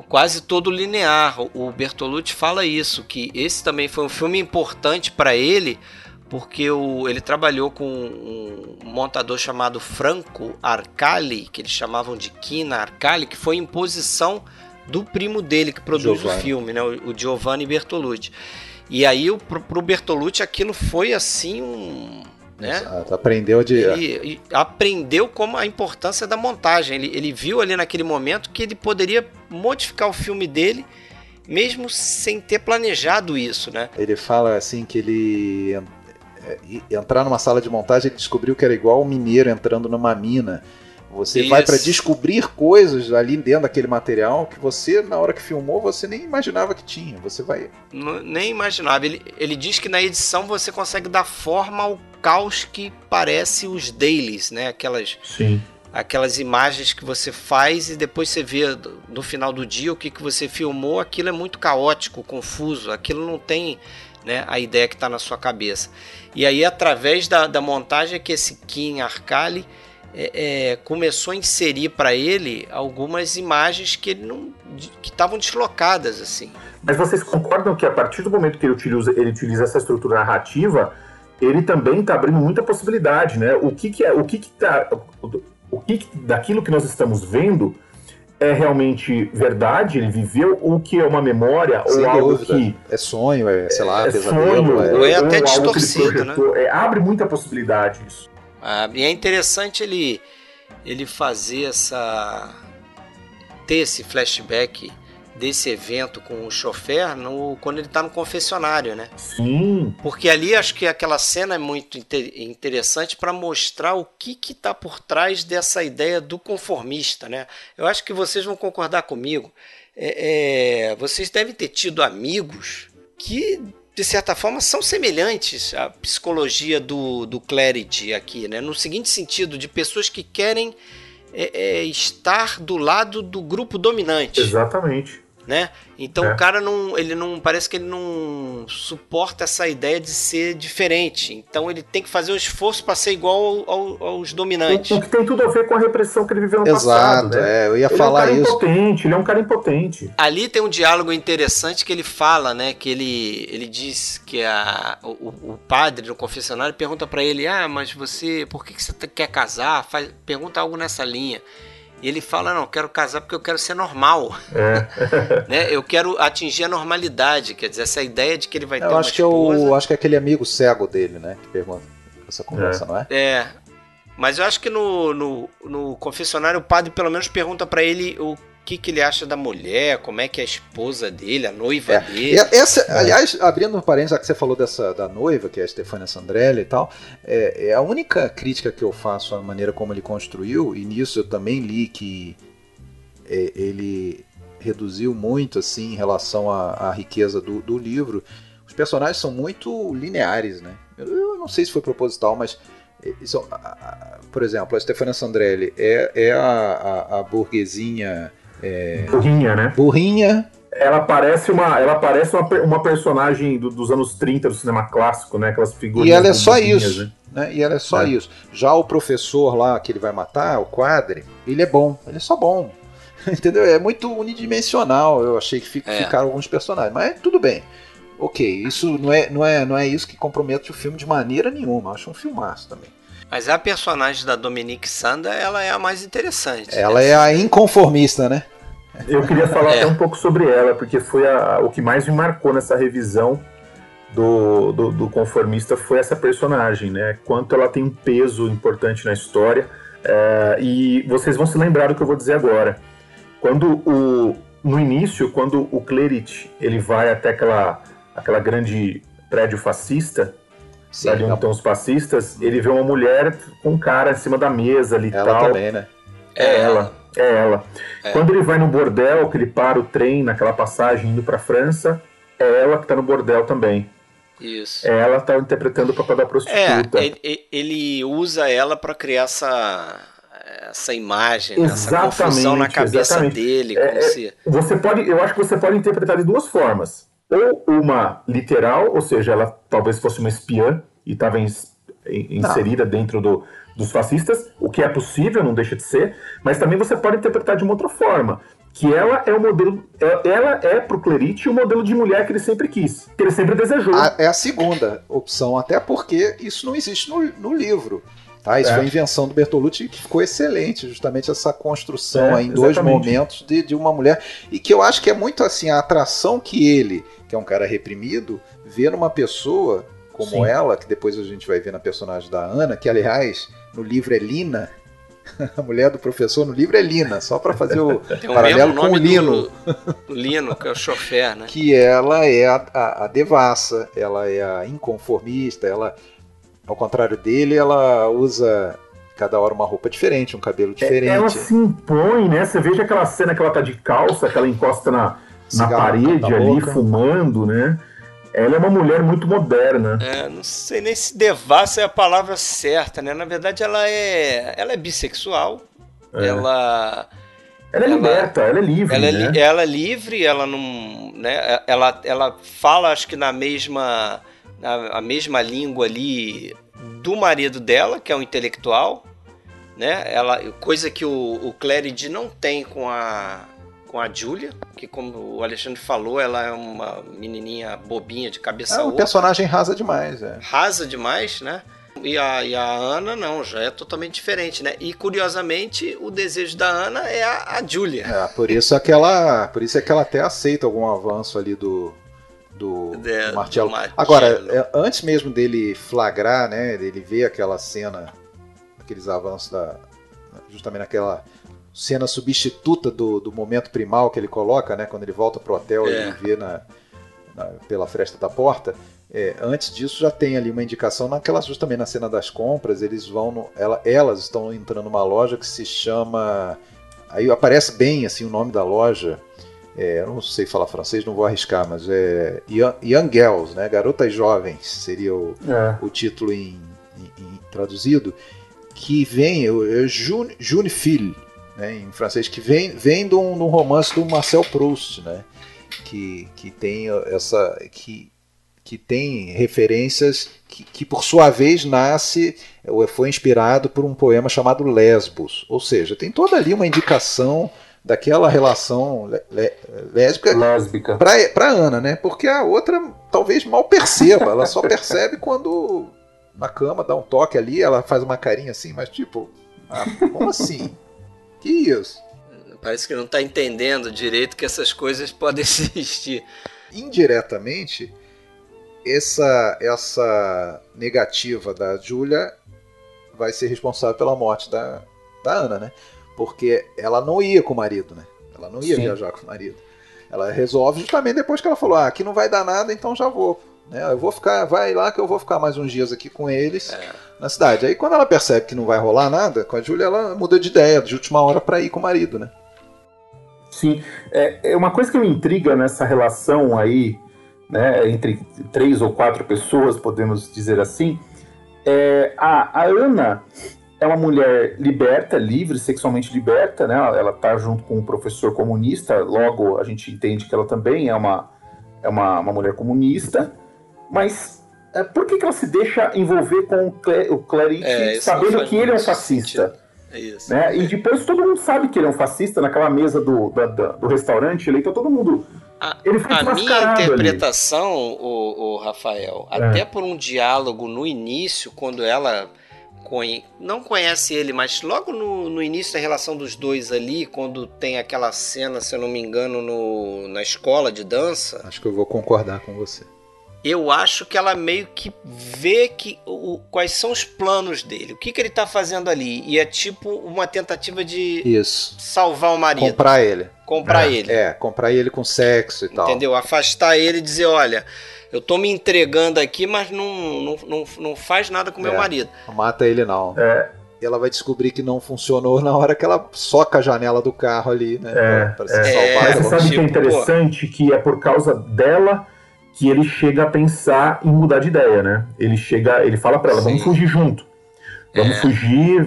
quase todo linear. O Bertolucci fala isso, que esse também foi um filme importante para ele porque o, ele trabalhou com um montador chamado Franco Arcali, que eles chamavam de Kina Arcali, que foi em posição do primo dele que produz Giovanni. o filme, né, o, o Giovanni Bertolucci. E aí o, pro, pro Bertolucci aquilo foi assim um né? Exato, aprendeu de. Ele aprendeu como a importância da montagem. Ele, ele viu ali naquele momento que ele poderia modificar o filme dele, mesmo sem ter planejado isso, né? Ele fala assim que ele é, entrar numa sala de montagem, ele descobriu que era igual um mineiro entrando numa mina. Você Isso. vai para descobrir coisas ali dentro daquele material que você, na hora que filmou, você nem imaginava que tinha. Você vai. nem imaginava. Ele, ele diz que na edição você consegue dar forma ao caos que parece os dailies, né? Aquelas. Sim. Aquelas imagens que você faz e depois você vê no final do dia o que, que você filmou, aquilo é muito caótico, confuso, aquilo não tem né, a ideia que está na sua cabeça. E aí, através da, da montagem, é que esse Kim Arcali é, é, começou a inserir para ele algumas imagens que ele não que estavam deslocadas assim. Mas vocês concordam que a partir do momento que ele utiliza, ele utiliza essa estrutura narrativa, ele também está abrindo muita possibilidade, né? O que, que é, o que que tá, o que, que daquilo que nós estamos vendo é realmente verdade, ele viveu, ou que é uma memória, Sem ou algo dúvida. que. É sonho, é, sei lá, é pesadelo. Sonho, é, ou é até distorcido, né? É, abre muita possibilidade isso. Ah, e é interessante ele, ele fazer essa. ter esse flashback desse evento com o chofer no, quando ele está no confessionário, né? Sim. Porque ali acho que aquela cena é muito interessante para mostrar o que que está por trás dessa ideia do conformista, né? Eu acho que vocês vão concordar comigo. É, é, vocês devem ter tido amigos que de certa forma, são semelhantes à psicologia do, do Clarity aqui, né? No seguinte sentido, de pessoas que querem é, é, estar do lado do grupo dominante. Exatamente né? Então é. o cara não, ele não parece que ele não suporta essa ideia de ser diferente. Então ele tem que fazer um esforço para ser igual ao, ao, aos dominantes. O, o, que tem tudo a ver com a repressão que ele viveu no Exato, passado. Exato, né? é, eu ia ele falar é um isso. Impotente, ele é um cara impotente. Ali tem um diálogo interessante que ele fala, né? Que ele, ele diz que a, o, o padre no confessionário pergunta para ele: Ah, mas você, por que, que você quer casar? Faz, pergunta algo nessa linha. E ele fala: Não, quero casar porque eu quero ser normal. É. né? Eu quero atingir a normalidade. Quer dizer, essa ideia de que ele vai eu ter acho uma que esposa... Eu acho que é aquele amigo cego dele, né? Que pergunta essa conversa, é. não é? É. Mas eu acho que no, no, no confessionário o padre pelo menos pergunta para ele o que, que ele acha da mulher, como é que é a esposa dele, a noiva é. dele. Essa, é. aliás, abrindo um parênteses, já que você falou dessa da noiva, que é a Stefania Sandrelli e tal, é, é, a única crítica que eu faço à maneira como ele construiu, e nisso eu também li que é, ele reduziu muito assim em relação à, à riqueza do, do, livro. Os personagens são muito lineares, né? Eu, eu não sei se foi proposital, mas isso, por exemplo, a Stefania Sandrelli é, é a, a, a burguesinha é... Burrinha, né? Burrinha. Ela parece uma, ela parece uma, uma personagem do, dos anos 30 do cinema clássico, né? Aquelas figuras. E ela é só isso. Né? né? E ela é só é. isso. Já o professor lá que ele vai matar, o quadre, ele é bom. Ele é só bom. Entendeu? É muito unidimensional. Eu achei que é. ficaram alguns personagens. Mas tudo bem. ok, isso não é, não é, não é isso que compromete o filme de maneira nenhuma. Eu acho um filmaço também. Mas a personagem da Dominique Sanda, ela é a mais interessante. Ela é a inconformista, né? Eu queria falar é. até um pouco sobre ela, porque foi a, o que mais me marcou nessa revisão do, do, do, conformista foi essa personagem, né? Quanto ela tem um peso importante na história. É, e vocês vão se lembrar do que eu vou dizer agora. Quando o, no início, quando o Clerit ele vai até aquela, aquela grande prédio fascista, Sim, onde estão os fascistas, ele vê uma mulher com um cara em cima da mesa ali e tal. Ela também, né? É ela. É ela. É. Quando ele vai no bordel, que ele para o trem naquela passagem indo para França, é ela que está no bordel também. Isso. É ela está interpretando o papel da prostituta. É, ele, usa ela para criar essa essa imagem, né? essa confusão na cabeça exatamente. dele. É, é, se... Você pode, eu acho que você pode interpretar de duas formas. Ou uma literal, ou seja, ela talvez fosse uma espiã e estava inserida dentro do, dos fascistas, o que é possível, não deixa de ser, mas também você pode interpretar de uma outra forma, que ela é o modelo, é, ela é pro Clerite o modelo de mulher que ele sempre quis, que ele sempre desejou. A, é a segunda opção, até porque isso não existe no, no livro. Tá, isso é. foi invenção do Bertolucci que ficou excelente, justamente essa construção é, em dois momentos de, de uma mulher. E que eu acho que é muito assim, a atração que ele, que é um cara reprimido, vê numa pessoa como Sim. ela, que depois a gente vai ver na personagem da Ana, que aliás no livro é Lina. A mulher do professor no livro é Lina, só para fazer o Tem paralelo com o Lino. Do, Lino, que é o chofer, né? Que ela é a, a, a, devassa, ela é a inconformista, ela, ao contrário dele, ela usa cada hora uma roupa diferente, um cabelo é, diferente. Ela se impõe, né? Você veja aquela cena que ela tá de calça, que ela encosta na, na parede ali, fumando, né? Ela é uma mulher muito moderna. É, não sei nem se devassa é a palavra certa, né? Na verdade, ela é, ela é bissexual. É. Ela. Ela é ela, liberta, ela é livre. Ela, é né? é, ela é livre, ela não. Né, ela, ela fala, acho que na mesma. Na, a mesma língua ali do marido dela, que é um intelectual. Né? Ela, coisa que o, o Cléride não tem com a, com a Julia, que como o Alexandre falou, ela é uma menininha bobinha de cabeça É um personagem rasa demais, é. Rasa demais, né? E a, e a Ana não, já é totalmente diferente, né? E curiosamente, o desejo da Ana é a, a Julia. É, por isso é que ela, por isso é que ela até aceita algum avanço ali do do, de. Do Agora, é, antes mesmo dele flagrar, né, dele ver aquela cena, aqueles avanços da justamente naquela cena substituta do, do momento primal que ele coloca, né? Quando ele volta pro hotel é. e vê na, na, pela fresta da porta. É, antes disso já tem ali uma indicação naquela justamente na cena das compras eles vão no, ela, elas estão entrando numa loja que se chama aí aparece bem assim o nome da loja é, eu não sei falar francês não vou arriscar mas é Young, Young Girls né garotas jovens seria o, é. o título em, em, em, traduzido que vem é June, June Phil né, em francês, que vem, vem de, um, de um romance do Marcel Proust, né, que, que tem essa que, que tem referências que, que, por sua vez nasce foi inspirado por um poema chamado Lesbos, ou seja, tem toda ali uma indicação daquela relação lésbica, lésbica. para Ana, né? Porque a outra talvez mal perceba, ela só percebe quando na cama dá um toque ali, ela faz uma carinha assim, mas tipo, ah, como assim? Que isso? Parece que não está entendendo direito que essas coisas podem existir. Indiretamente, essa, essa negativa da Julia vai ser responsável pela morte da, da Ana, né? Porque ela não ia com o marido, né? Ela não ia Sim. viajar com o marido. Ela resolve justamente depois que ela falou: ah, aqui não vai dar nada, então já vou. Né? Eu vou ficar, vai lá que eu vou ficar mais uns dias aqui com eles. É na cidade. Aí quando ela percebe que não vai rolar nada com a Júlia, ela muda de ideia de última hora para ir com o marido, né? Sim, é, é uma coisa que me intriga nessa relação aí, né, entre três ou quatro pessoas, podemos dizer assim, é a, a Ana é uma mulher liberta, livre, sexualmente liberta, né? Ela está junto com um professor comunista, logo a gente entende que ela também é uma, é uma, uma mulher comunista, mas é, por que, que ela se deixa envolver com o, Clarice é, sabendo que ele é um fascista? É isso. Né? E depois todo mundo sabe que ele é um fascista naquela mesa do, do, do restaurante, então todo mundo A, a minha interpretação, o, o, Rafael, é. até por um diálogo no início, quando ela conhe... não conhece ele, mas logo no, no, início da relação dos dois ali, quando tem aquela cena, se eu não me engano, no, na escola de dança. Acho que eu vou concordar com você eu acho que ela meio que vê que o, quais são os planos dele, o que, que ele está fazendo ali. E é tipo uma tentativa de Isso. salvar o marido. Comprar ele. Comprar é, ele. É, comprar ele com sexo e tal. Entendeu? Afastar ele e dizer, olha, eu tô me entregando aqui, mas não, não, não, não faz nada com é, meu marido. Não mata ele não. É. E ela vai descobrir que não funcionou na hora que ela soca a janela do carro ali, né? É, pra, pra se é, salvar. Você sabe tipo, que é tipo, interessante? Pô, que é por causa dela que ele chega a pensar em mudar de ideia, né? Ele chega, ele fala para ela, Sim. vamos fugir junto. Vamos é. fugir,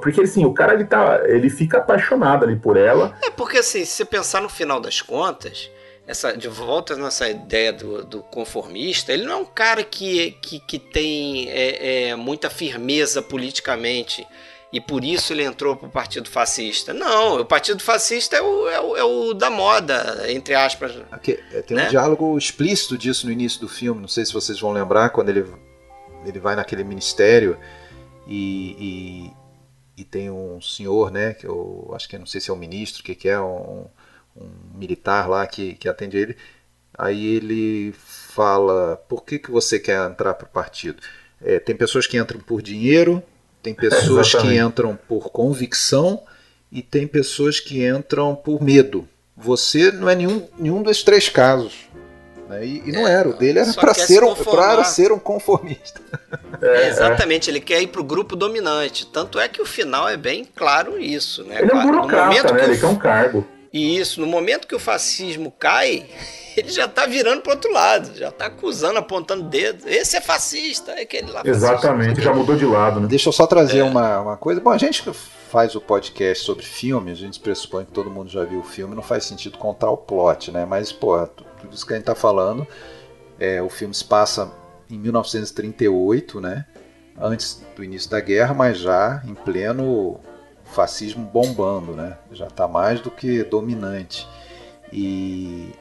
porque assim, o cara ele tá, ele fica apaixonado ali por ela. É porque assim, se você pensar no final das contas, essa de volta nessa ideia do, do conformista, ele não é um cara que, que, que tem é, é, muita firmeza politicamente e por isso ele entrou para o Partido Fascista. Não, o Partido Fascista é o, é o, é o da moda, entre aspas. Aqui, é, tem né? um diálogo explícito disso no início do filme, não sei se vocês vão lembrar, quando ele, ele vai naquele ministério e, e, e tem um senhor, né, que eu acho que não sei se é um ministro, o que, que é, um, um militar lá que, que atende ele. Aí ele fala: por que, que você quer entrar para o partido? É, tem pessoas que entram por dinheiro, tem pessoas é, que entram por convicção e tem pessoas que entram por medo. Você não é nenhum, nenhum dos três casos. Né? E, e, não é, era, o dele era para ser, um, ser um conformista. É, exatamente, ele quer ir para o grupo dominante. Tanto é que o final é bem claro isso. Né? Ele é um burocrata, né? ele quer um cargo. E isso, no momento que o fascismo cai, ele já tá virando pro outro lado, já tá acusando, apontando dedo. Esse é fascista, é aquele lá. Exatamente, fascista. já mudou de lado, né? Deixa eu só trazer é. uma, uma coisa. Bom, a gente faz o podcast sobre filme, a gente pressupõe que todo mundo já viu o filme, não faz sentido contar o plot, né? Mas, pô, tudo isso que a gente tá falando, é, o filme se passa em 1938, né? Antes do início da guerra, mas já em pleno fascismo bombando, né? Já está mais do que dominante. E,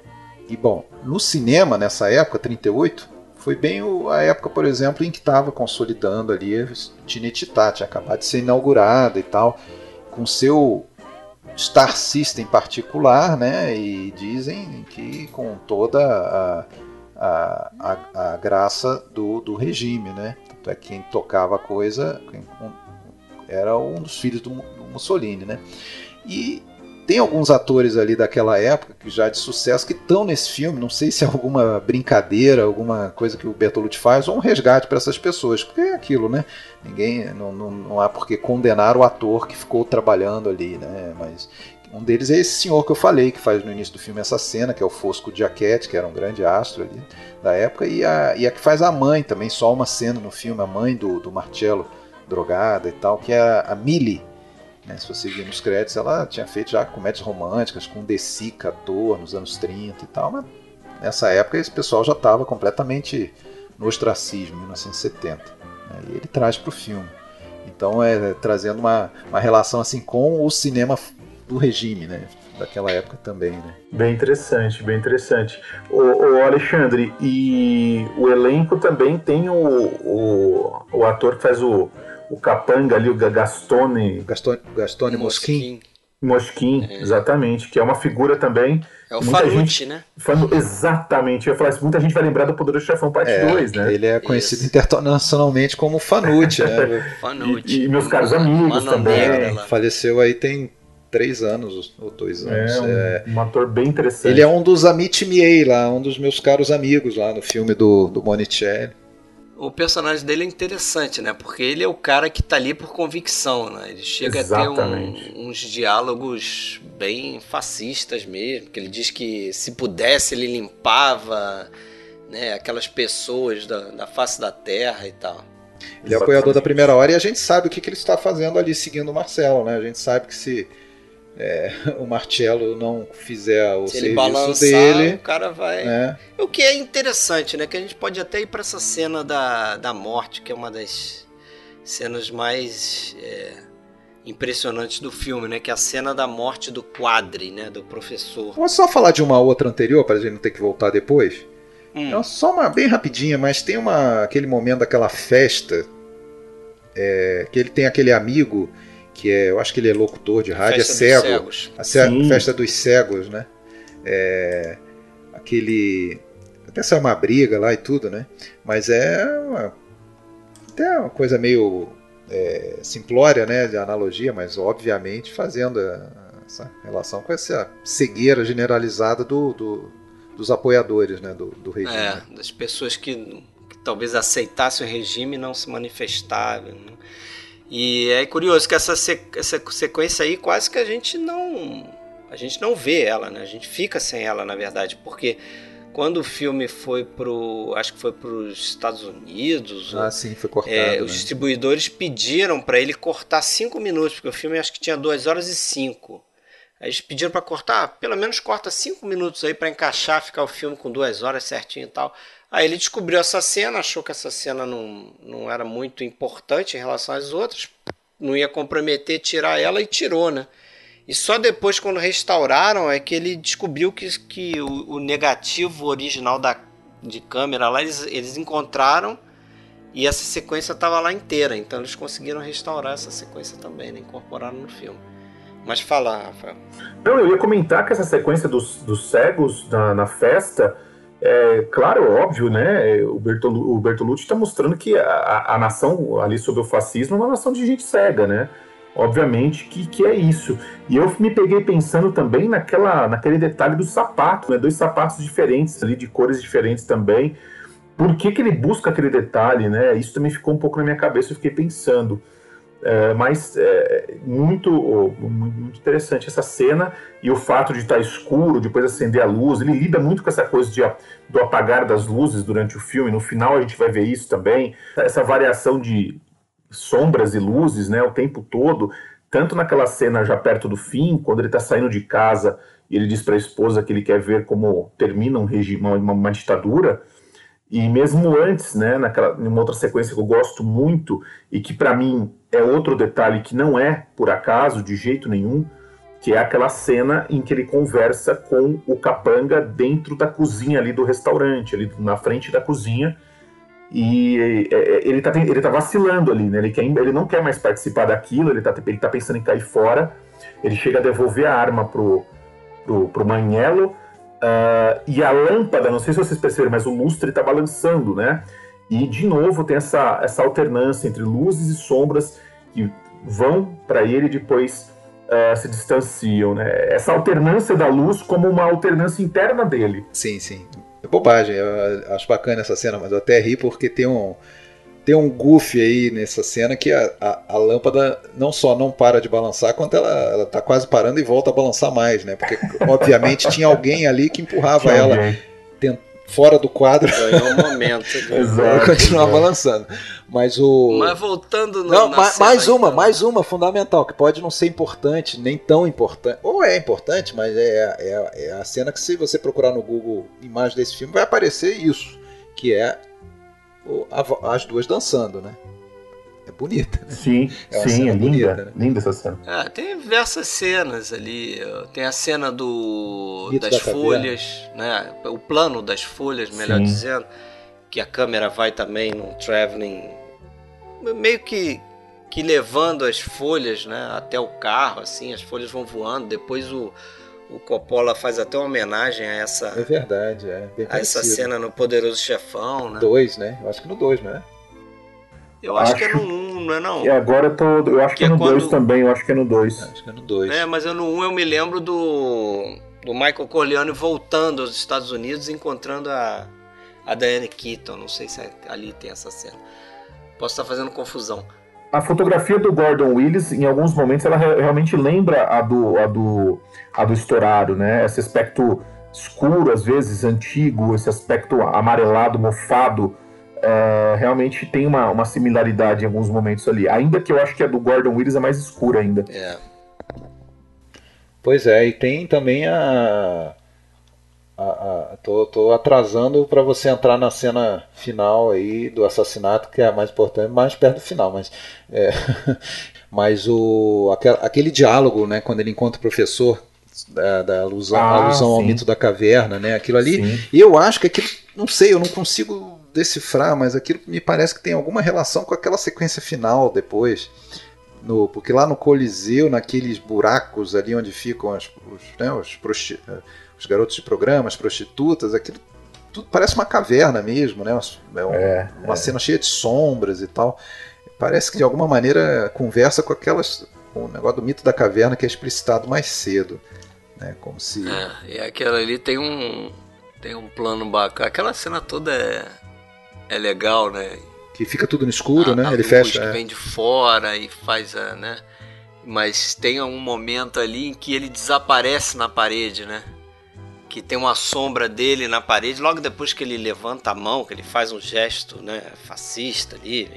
e bom, no cinema nessa época, 38, foi bem a época, por exemplo, em que estava consolidando ali Tinetitá, tinha acabado de ser inaugurada e tal, com seu Star System particular, né? E dizem que com toda a, a, a, a graça do, do regime, né? Tanto é que quem tocava a coisa era um dos filhos do, do Mussolini, né? E tem alguns atores ali daquela época que já de sucesso que estão nesse filme. Não sei se é alguma brincadeira, alguma coisa que o Bertolucci faz ou um resgate para essas pessoas, porque é aquilo, né? Ninguém não, não, não há por que condenar o ator que ficou trabalhando ali, né? Mas um deles é esse senhor que eu falei, que faz no início do filme essa cena, que é o Fosco Giacchetti, que era um grande astro ali da época, e a, e a que faz a mãe também, só uma cena no filme, a mãe do, do Marcello drogada e tal, que é a Millie. Né? Se você vir nos créditos, ela tinha feito já comédias românticas com De Sica, ator, nos anos 30 e tal, mas nessa época esse pessoal já estava completamente no ostracismo, em 1970. Né? E ele traz para o filme. Então é trazendo uma, uma relação assim com o cinema do regime, né? daquela época também, né? Bem interessante, bem interessante. O, o Alexandre, e o elenco também tem o, o, o ator que faz o, o capanga ali, o Gastone. Gastone, Gastone Mosquin. Mosquin, é. exatamente, que é uma figura também. É o Fanucci, né? Fanu, exatamente, eu ia falar assim, muita gente vai lembrar do Poderoso Chefão Parte é, 2, né? Ele é conhecido Isso. internacionalmente como Fanucci, né? Fanucci. E, e, meus caros amigos Mano também. Negra, Faleceu aí tem três anos ou dois anos. É, um, é, um ator bem interessante. Ele é um dos Amit Miei lá, um dos meus caros amigos lá no filme do, do Monicelli o personagem dele é interessante, né? Porque ele é o cara que tá ali por convicção, né? Ele chega Exatamente. a ter um, uns diálogos bem fascistas mesmo, que ele diz que se pudesse ele limpava né, aquelas pessoas da, da face da terra e tal. Ele é apoiador da primeira hora e a gente sabe o que, que ele está fazendo ali, seguindo o Marcelo, né? A gente sabe que se é, o Marcelo não fizer o Se serviço ele balançar, dele, o cara vai. É. O que é interessante, né? Que a gente pode até ir para essa cena da, da morte, que é uma das cenas mais é, impressionantes do filme, né? Que é a cena da morte do quadre, né? Do professor. Posso só falar de uma outra anterior para a gente não ter que voltar depois? Hum. É só uma bem rapidinha, mas tem uma aquele momento daquela festa é, que ele tem aquele amigo que é, eu acho que ele é locutor de rádio, é Festa dos cego, Cegos. a ce- Sim. festa dos cegos, né? É, aquele até saiu uma briga lá e tudo, né? Mas é uma, até uma coisa meio é, simplória, né, de analogia, mas obviamente fazendo a- essa relação com essa cegueira generalizada do, do- dos apoiadores, né, do, do regime. É, das pessoas que, que talvez aceitassem o regime e não se manifestavam. né? E é curioso que essa, essa sequência aí quase que a gente não a gente não vê ela, né? A gente fica sem ela, na verdade, porque quando o filme foi pro, acho que foi para os Estados Unidos, Ah, sim, foi cortado. é, né? os distribuidores pediram para ele cortar cinco minutos, porque o filme acho que tinha 2 horas e 5. Aí eles pediram para cortar, pelo menos corta cinco minutos aí para encaixar, ficar o filme com duas horas certinho e tal. Aí ele descobriu essa cena, achou que essa cena não, não era muito importante em relação às outras, não ia comprometer tirar ela e tirou, né? E só depois, quando restauraram, é que ele descobriu que, que o, o negativo original da, de câmera lá, eles, eles encontraram e essa sequência estava lá inteira. Então eles conseguiram restaurar essa sequência também, né? incorporaram no filme. Mas fala, Rafael. Não, eu ia comentar que essa sequência dos, dos cegos na, na festa, é claro, óbvio, né? O, Bertolu, o Bertolucci está mostrando que a, a, a nação ali sob o fascismo é uma nação de gente cega, né? Obviamente que, que é isso. E eu me peguei pensando também naquela, naquele detalhe do sapato, né? Dois sapatos diferentes ali, de cores diferentes também. Por que, que ele busca aquele detalhe, né? Isso também ficou um pouco na minha cabeça, eu fiquei pensando. É, mas é, muito, muito interessante essa cena e o fato de estar escuro, depois acender a luz. Ele lida muito com essa coisa de, do apagar das luzes durante o filme. No final a gente vai ver isso também. Essa variação de sombras e luzes né, o tempo todo. Tanto naquela cena já perto do fim, quando ele está saindo de casa e ele diz para a esposa que ele quer ver como termina um regime, uma, uma ditadura. E mesmo antes, né, naquela, numa outra sequência que eu gosto muito e que para mim é outro detalhe que não é por acaso de jeito nenhum, que é aquela cena em que ele conversa com o capanga dentro da cozinha ali do restaurante, ali na frente da cozinha. E ele tá, ele tá vacilando ali, né? Ele, quer, ele não quer mais participar daquilo, ele tá, ele tá pensando em cair fora. Ele chega a devolver a arma pro, pro, pro Manhelo. Uh, e a lâmpada, não sei se vocês perceberam, mas o lustre está balançando, né? E de novo tem essa, essa alternância entre luzes e sombras que vão para ele e depois uh, se distanciam, né? Essa alternância da luz como uma alternância interna dele. Sim, sim. É bobagem, eu acho bacana essa cena, mas eu até ri porque tem um tem um goof aí nessa cena que a, a, a, lâmpada não só não para de balançar, quanto ela, ela tá quase parando e volta a balançar mais, né? Porque, obviamente, tinha alguém ali que empurrava tinha ela tent, fora do quadro. Ganhou um momento. Exato, continuar balançando. Mas o. Mas voltando no, não, ma mais uma, então. mais uma fundamental, que pode não ser importante, nem tão importante. Ou é importante, mas é, é, é a cena que, se você procurar no Google imagem desse filme, vai aparecer isso. Que é as duas dançando, né? É bonita, né? Sim, é sim, é linda, bonita, né? linda essa cena. Ah, tem diversas cenas ali. Tem a cena do Mito das da folhas, né? O plano das folhas, melhor sim. dizendo, que a câmera vai também num traveling meio que que levando as folhas, né, até o carro, assim, as folhas vão voando. Depois o o Coppola faz até uma homenagem a essa. É verdade, é. A essa cena no Poderoso Chefão, né? Dois, né? Eu acho que no dois, não é? Eu acho, acho, que é no 1, um, não é não? E agora eu tô. Eu acho que, que é no 2 quando... também, eu acho que é no 2. Acho que é no 2. É, mas eu no 1 um eu me lembro do. do Michael Corleone voltando aos Estados Unidos encontrando a. a Diane Keaton. Não sei se ali tem essa cena. Posso estar fazendo confusão. A fotografia do Gordon Willis, em alguns momentos, ela realmente lembra a do, a do, a do estourado, né? Esse aspecto escuro, às vezes antigo, esse aspecto amarelado, mofado, é, realmente tem uma, uma similaridade em alguns momentos ali. Ainda que eu acho que a do Gordon Willis é mais escura ainda. É. Pois é, e tem também a. a, a tô, tô atrasando para você entrar na cena final aí do assassinato, que é a mais importante, mais perto do final, mas. É, Mas o, aquele diálogo, né, quando ele encontra o professor, da, da alusão, ah, alusão ao mito da caverna, né? Aquilo ali. Sim. E eu acho que aquilo, não sei, eu não consigo decifrar, mas aquilo me parece que tem alguma relação com aquela sequência final depois. No, porque lá no Coliseu, naqueles buracos ali onde ficam as, os, né, os, os, garotos de programa, as prostitutas, aquilo tudo parece uma caverna mesmo, né? É, um, é uma é. cena cheia de sombras e tal. Parece que de alguma maneira conversa com aquelas. com o negócio do mito da caverna que é explicitado mais cedo. Né? Como se. É, e aquela ali tem um. Tem um plano bacana. Aquela cena toda é. É legal, né? Que fica tudo no escuro, a, né? A Ele luz fecha. que é. vem de fora e faz a. né? Mas tem um momento ali em que ele desaparece na parede, né? Que tem uma sombra dele na parede, logo depois que ele levanta a mão, que ele faz um gesto né, fascista ali,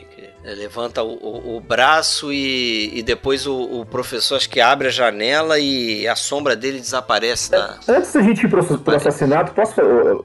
levanta o, o, o braço e, e depois o, o, professor acho que abre a janela e a sombra dele desaparece. Da... Antes da gente ir para o assassinato, posso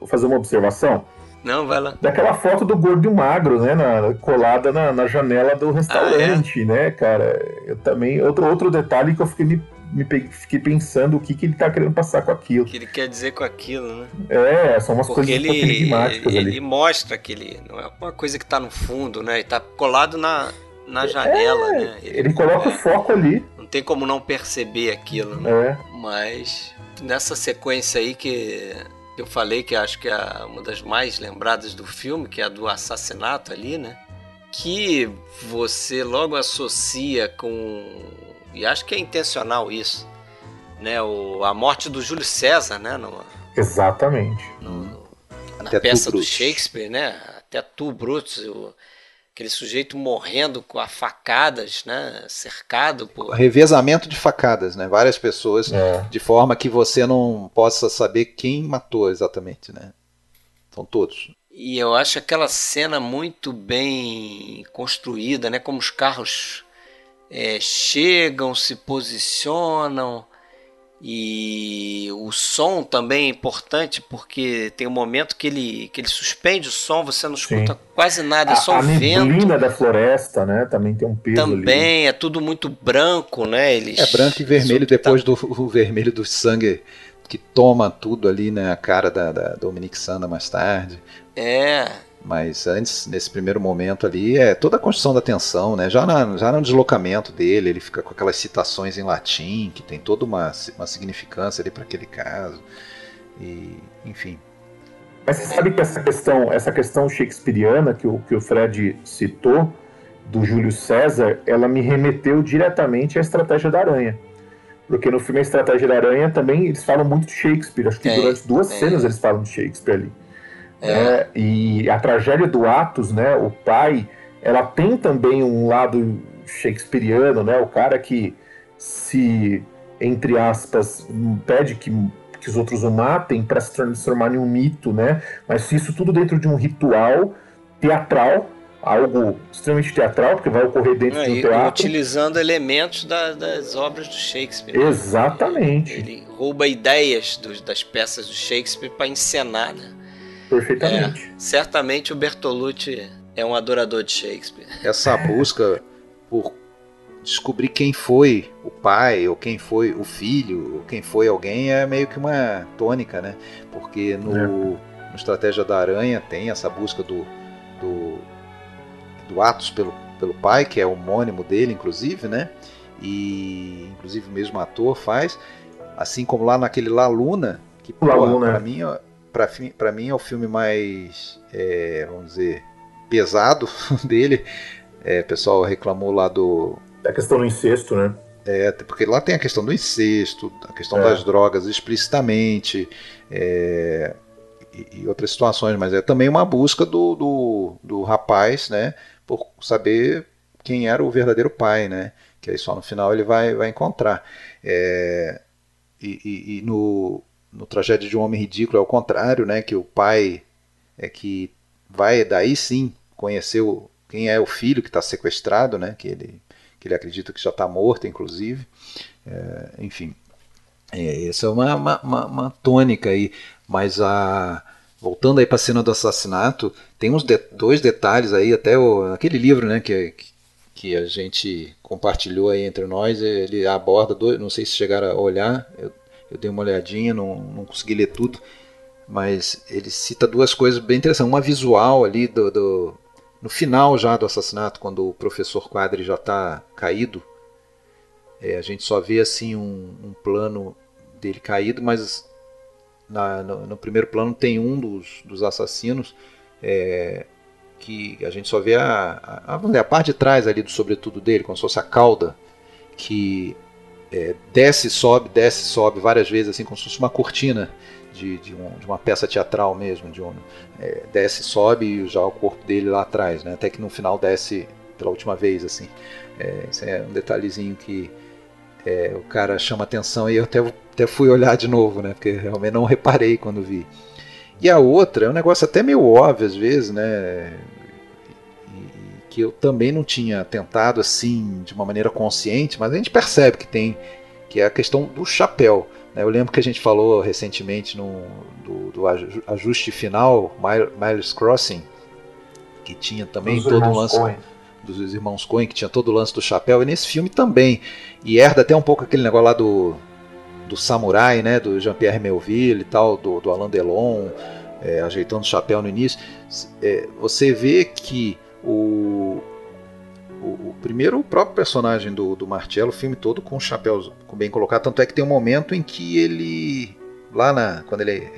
fazer uma observação? Não, vai lá. Daquela foto do gordo e magro, né? Na, colada na, na janela do restaurante, ah, é? né, cara? Eu também. Outro, outro detalhe que eu fiquei me me fiquei pensando o que, que ele tá querendo passar com aquilo. O que ele quer dizer com aquilo, né? É, são umas Porque coisas ele, enigmáticas ele, ali. Ele mostra que ele não é uma coisa que tá no fundo, né? Ele tá colado na, na janela, é, né? Ele, ele coloca é, o foco ali. Não tem como não perceber aquilo, né? É. Mas nessa sequência aí que eu falei que acho que é uma das mais lembradas do filme, que é a do assassinato ali, né? Que você logo associa com e acho que é intencional isso. Né? O, a morte do Júlio César, né? No, Exatamente. No, na Até peça do Shakespeare, né? Até tu, Brutus, o, aquele sujeito morrendo com a facadas, né? Cercado por. Revezamento de facadas, né? Várias pessoas, é. de forma que você não possa saber quem matou exatamente, né? São todos. E eu acho aquela cena muito bem construída, né? Como os carros é, chegam, se posicionam e o som também é importante porque tem um momento que ele, que ele suspende o som, você não escuta Sim. quase nada, é só o vento. A da floresta, né? Também tem um peso Também ali. é tudo muito branco, né? Eles, é branco e vermelho depois do o vermelho do sangue que toma tudo ali, né? A cara da, da Dominique Sanda mais tarde. É, mas antes, nesse primeiro momento ali, é toda a construção da tensão, né? Já, na, já no deslocamento dele, ele fica com aquelas citações em latim, que tem toda uma, uma significância ali para aquele caso. E, enfim. Mas você sabe que essa questão, essa questão shakespeariana que o, que o Fred citou, do Júlio César, ela me remeteu diretamente à Estratégia da Aranha. Porque no filme A Estratégia da Aranha também eles falam muito de Shakespeare. Acho que é, durante duas é. cenas eles falam de Shakespeare ali. É. e a tragédia do Atos, né, o pai, ela tem também um lado shakespeariano, né, o cara que se, entre aspas, pede que, que os outros o matem para se transformar em um mito, né, mas isso tudo dentro de um ritual teatral, algo extremamente teatral, porque vai ocorrer dentro é, do teatro. Utilizando elementos da, das obras do Shakespeare. Exatamente. Ele rouba ideias dos, das peças do Shakespeare para encenar, né? Perfeitamente. É, certamente o Bertolucci é um adorador de Shakespeare. Essa busca por descobrir quem foi o pai, ou quem foi o filho, ou quem foi alguém é meio que uma tônica, né? Porque no, é. no Estratégia da Aranha tem essa busca do, do, do Atos pelo, pelo pai, que é homônimo dele, inclusive, né? E inclusive o mesmo ator faz. Assim como lá naquele La Luna, que para mim para mim é o filme mais, é, vamos dizer, pesado dele. É, o pessoal reclamou lá do. Da questão do incesto, né? É, porque lá tem a questão do incesto, a questão é. das drogas explicitamente, é, e, e, outras situações, mas é também uma busca do, do, do, rapaz, né, por saber quem era o verdadeiro pai, né, que aí só no final ele vai, vai encontrar. É, e, e, e no, no Tragédia de um Homem Ridículo é o contrário, né? Que o pai é que vai daí sim conhecer o, quem é o filho que está sequestrado, né? Que ele, que ele acredita que já está morto, inclusive. É, enfim, é, essa é uma, uma, uma, uma, tônica aí. Mas a voltando aí para a cena do assassinato, tem uns de, dois detalhes aí, até o, aquele livro, né? Que, que a gente compartilhou aí entre nós. Ele aborda, dois, não sei se chegaram a olhar, eu, eu dei uma olhadinha, não, não consegui ler tudo, mas ele cita duas coisas bem interessantes. Uma visual ali do, do no final já do assassinato, quando o professor Quadri já está caído, é, a gente só vê assim um, um plano dele caído, mas na, no, no, primeiro plano tem um dos, dos assassinos é, que a gente só vê a, a, a, a, parte de trás ali do sobretudo dele, como se fosse a cauda, que é, desce, sobe, desce, sobe várias vezes, assim como se fosse uma cortina de, de, um, de uma peça teatral mesmo, de um, é, desce, sobe e já o corpo dele lá atrás, né? até que no final desce pela última vez, assim. É, esse é um detalhezinho que é, o cara chama atenção e eu até, até fui olhar de novo, né? Porque realmente não reparei quando vi. E a outra é um negócio até meio óbvio às vezes, né? Que eu também não tinha tentado assim de uma maneira consciente, mas a gente percebe que tem, que é a questão do chapéu. Né? Eu lembro que a gente falou recentemente no, do, do ajuste final, Miles Crossing, que tinha também dos todo o lance Coen. dos irmãos Coen, que tinha todo o lance do chapéu, e nesse filme também. E herda até um pouco aquele negócio lá do, do samurai, né? do Jean-Pierre Melville e tal, do, do Alain Delon, é, ajeitando o chapéu no início. É, você vê que o, o, o, primeiro, o próprio personagem do, do Marcello, o filme todo com o chapéu bem colocado, tanto é que tem um momento em que ele, lá na, quando ele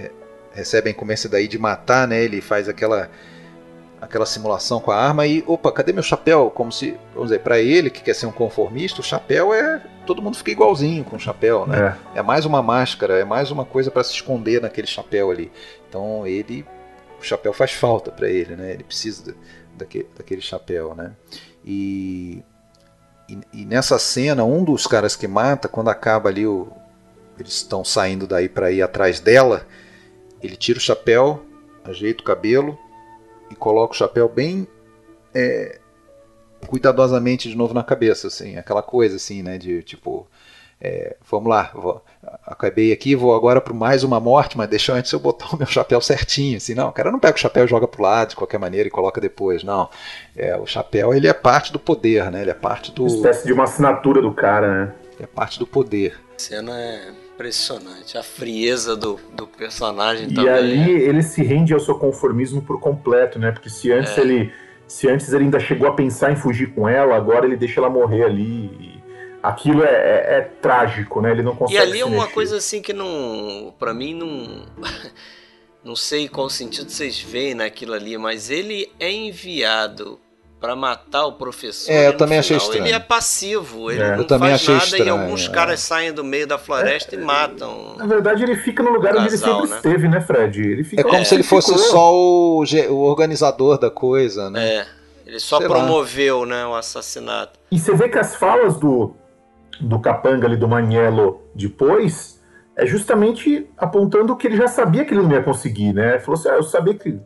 recebe a incumbência daí de matar, né, ele faz aquela aquela simulação com a arma e, opa, cadê meu chapéu? Como se, vamos dizer, para ele que quer ser um conformista, o chapéu é todo mundo fica igualzinho com o chapéu, né? É, é mais uma máscara, é mais uma coisa para se esconder naquele chapéu ali. Então ele, o chapéu faz falta para ele, né? Ele precisa daquele, daquele chapéu, né? E, e, e, nessa cena, um dos caras que mata, quando acaba ali, o, eles estão saindo daí para ir atrás dela, ele tira o chapéu, ajeita o cabelo e coloca o chapéu bem é, cuidadosamente de novo na cabeça, assim, aquela coisa assim, né, de tipo é, vamos lá, vou, acabei aqui, vou agora para mais uma morte, mas deixa antes eu botar o meu chapéu certinho. Assim, não, o cara não pega o chapéu e joga para o lado de qualquer maneira e coloca depois. Não, é, o chapéu ele é parte do poder, né? Ele é parte do. Uma espécie de uma assinatura do cara, né? É parte do poder. A cena é impressionante, a frieza do, do personagem e também. E ali é. ele se rende ao seu conformismo por completo, né? Porque se antes é. ele. Se antes ele ainda chegou a pensar em fugir com ela, agora ele deixa ela morrer ali aquilo é, é, é, trágico, né? Ele não consegue. E ali é uma mexer. coisa assim que não, para mim não, não sei qual sentido vocês veem naquilo ali, mas ele é enviado para matar o professor. É, eu também achei estranho. Ele é passivo, ele é. não faz nada estranho, e alguns é. caras saem do meio da floresta e é, matam. Na verdade, ele fica no lugar casal, onde ele sempre né? esteve, né, Fred? Ele fica... É como se ele fosse ficou... só o, o, organizador da coisa, né? É. Ele só Sei promoveu, lá. né, o assassinato. E você vê que as falas do, do Capanga ali do Maniello depois é justamente apontando que ele já sabia que ele não ia conseguir, né? Ele falou assim, ah, eu sabia que...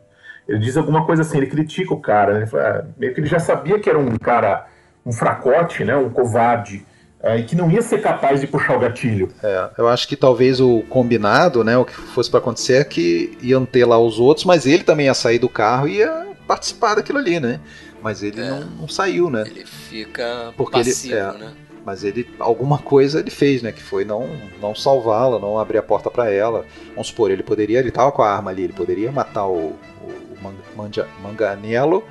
Ele diz alguma coisa assim, ele critica o cara, né? Ele fala, ah, meio que ele já sabia que era um cara, um fracote, né? Um covarde, é, e que não ia ser capaz de puxar o gatilho. É, eu acho que talvez o combinado, né, o que fosse para acontecer é que iam ter lá os outros, mas ele também ia sair do carro e ia participar daquilo ali, né? Mas ele é, não, não, saiu, né? Ele fica Porque passivo, ele, é, né? Mas ele alguma coisa ele fez, né? Que foi não, não salvá-la, não abrir a porta para ela. Vamos supor, ele poderia, ele tava com a arma ali, ele poderia matar o, o, o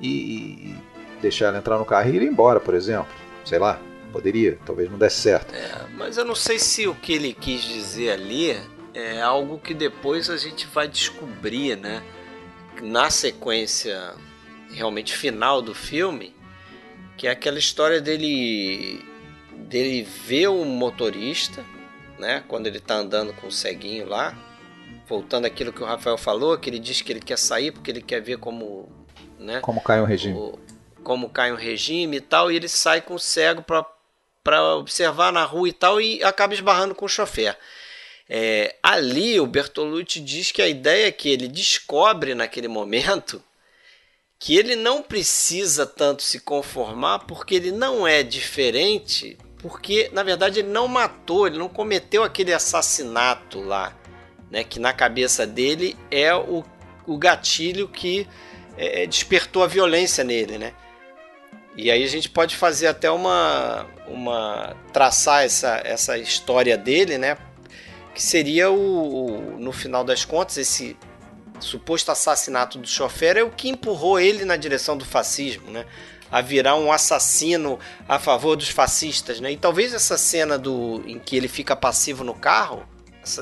e, e, deixar ela entrar no carro e ir embora, por exemplo. Sei lá, poderia, talvez não desse certo. É, mas eu não sei se o que ele quis dizer ali é algo que depois a gente vai descobrir, né? Na sequência realmente final do filme, que é aquela história dele dele ver o motorista, né? Quando ele tá andando com o ceguinho lá, voltando aquilo que o Rafael falou, que ele diz que ele quer sair porque ele quer ver como, né? Como cai um regime. O, como cai um regime e tal, e ele sai com o cego para observar na rua e tal e acaba esbarrando com o chofer. É, ali o Bertolucci diz que a ideia é que ele descobre naquele momento que ele não precisa tanto se conformar porque ele não é diferente porque na verdade ele não matou, ele não cometeu aquele assassinato lá, né? Que na cabeça dele é o, o gatilho que é, é, despertou a violência nele, né? E aí a gente pode fazer até uma. uma traçar essa, essa história dele, né? Que seria o, o no final das contas, esse suposto assassinato do chofer é o que empurrou ele na direção do fascismo, né? A virar um assassino a favor dos fascistas, né? E talvez essa cena do em que ele fica passivo no carro,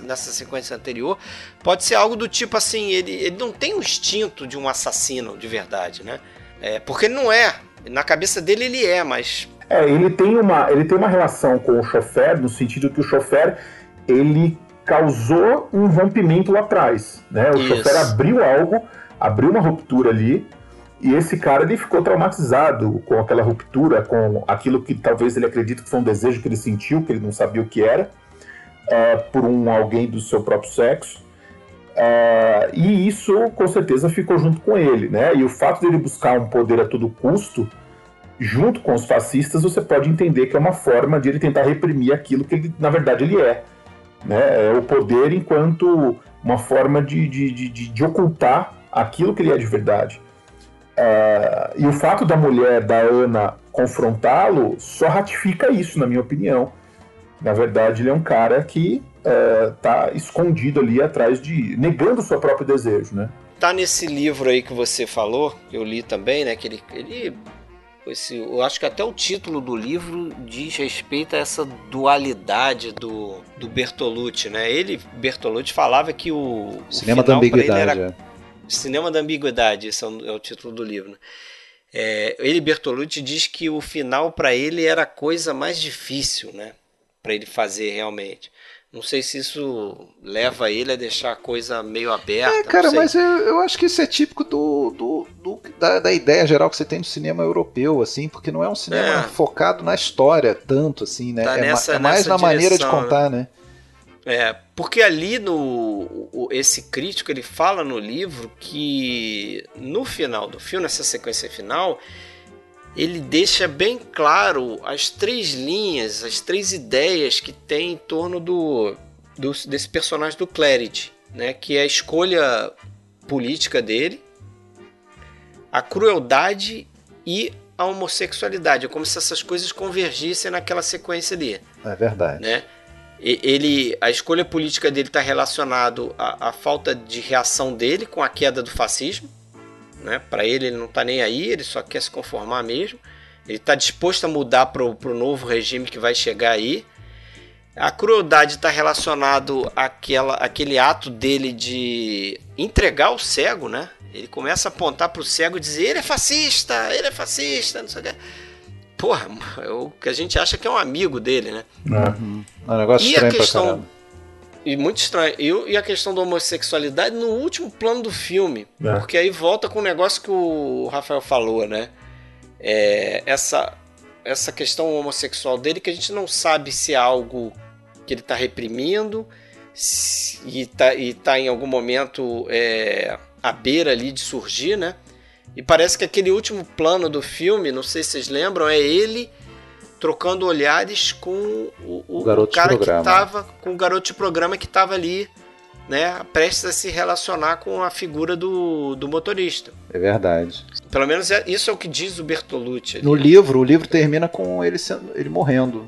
nessa sequência anterior, pode ser algo do tipo assim, ele, ele não tem o instinto de um assassino de verdade, né? É, porque ele não é. Na cabeça dele ele é, mas. É, ele tem uma, ele tem uma relação com o chofer, no sentido que o chofer ele causou um rompimento lá atrás. Né? O Isso. chofer abriu algo, abriu uma ruptura ali, e esse cara ele ficou traumatizado com aquela ruptura, com aquilo que talvez ele acredite que foi um desejo que ele sentiu, que ele não sabia o que era, é, por um alguém do seu próprio sexo. É, e isso com certeza ficou junto com ele, né? E o fato dele buscar um poder a todo custo, junto com os fascistas, você pode entender que é uma forma de ele tentar reprimir aquilo que ele, na verdade ele é. Né? É o poder enquanto uma forma de, de, de, de ocultar aquilo que ele é de verdade. Uh, e o fato da mulher, da Ana, confrontá-lo só ratifica isso, na minha opinião. Na verdade, ele é um cara que está uh, escondido ali atrás de. negando o seu próprio desejo, né? Tá nesse livro aí que você falou, eu li também, né? Que ele, ele esse, eu acho que até o título do livro diz respeito a essa dualidade do, do Bertolucci, né? Ele, Bertolucci, falava que o, o cinema da ambiguidade. Era, é. Cinema da ambiguidade, esse é o, é o título do livro. Né? É, ele, Bertolucci, diz que o final para ele era a coisa mais difícil, né? Para ele fazer realmente. Não sei se isso leva ele a deixar a coisa meio aberta. É, cara, mas eu, eu, acho que isso é típico do, do, do da, da, ideia geral que você tem do cinema europeu, assim, porque não é um cinema é. focado na história tanto, assim, né? Tá é, nessa, é, mais na direção, maneira de contar, né? É, porque ali no esse crítico ele fala no livro que no final do filme, nessa sequência final, ele deixa bem claro as três linhas, as três ideias que tem em torno do, do desse personagem do Clarity, né? Que é a escolha política dele, a crueldade e a homossexualidade. É como se essas coisas convergissem naquela sequência ali. É verdade. Né? Ele, a escolha política dele está relacionado à, à falta de reação dele com a queda do fascismo né? Para ele, ele não está nem aí, ele só quer se conformar mesmo. Ele está disposto a mudar para o novo regime que vai chegar aí. A crueldade está relacionado àquela, àquele ato dele de entregar o cego, né? Ele começa a apontar para o cego e dizer: ele é fascista, ele é fascista, não sei o que. Porra, é o que a gente acha que é um amigo dele, né? Uhum. É um negócio e a questão e muito estranho. E, e, a questão da homossexualidade no último plano do filme. É. Porque aí volta com o negócio que o Rafael falou, né? É, essa, essa questão homossexual dele que a gente não sabe se é algo que ele está reprimindo se, e, está e tá em algum momento é, à beira ali de surgir, né? E parece que aquele último plano do filme, não sei se vocês lembram, é ele trocando olhares com o, o, o cara que estava com o garoto de programa que estava ali, né, prestes a se relacionar com a figura do, do motorista. É verdade. Pelo menos é, isso é o que diz o Bertolucci. Ali. No livro, o livro termina com ele sendo, ele morrendo.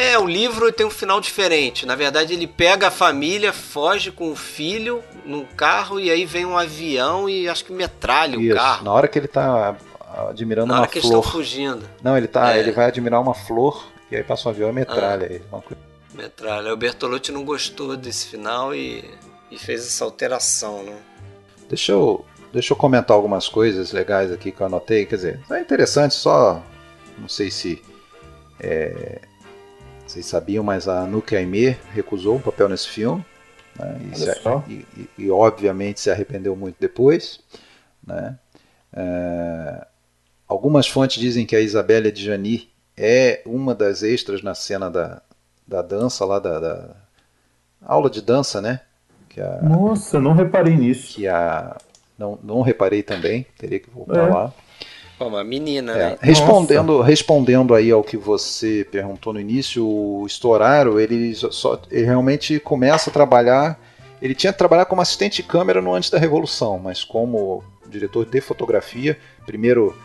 É, o livro tem um final diferente. Na verdade, ele pega a família, foge com o filho num carro e aí vem um avião e acho que metralha Isso, o carro. Na hora que ele tá admirando Na uma hora que flor. estão fugindo. Não, ele tá, é. ele vai admirar uma flor e aí passa um avião e metralha ah. ele. Metralha. O Bertolucci não gostou desse final e, e fez essa alteração, né? Deixa eu, deixa eu comentar algumas coisas legais aqui que eu anotei. Quer dizer, é interessante, só. Não sei se. É, vocês sabiam, mas a Nuke Aimee recusou um papel nesse filme. Né, e, se, e, e, obviamente se arrependeu muito depois. Né? É, Algumas fontes dizem que a Isabelle Adjani é uma das extras na cena da, da dança lá, da, da aula de dança, né? A, Nossa, não reparei nisso. Que a, não, não reparei também, teria que voltar é. lá. Uma menina, é. né? Respondendo, respondendo aí ao que você perguntou no início, o Storaro, ele, só, ele realmente começa a trabalhar. Ele tinha que trabalhar como assistente de câmera no antes da Revolução, mas como diretor de fotografia, primeiro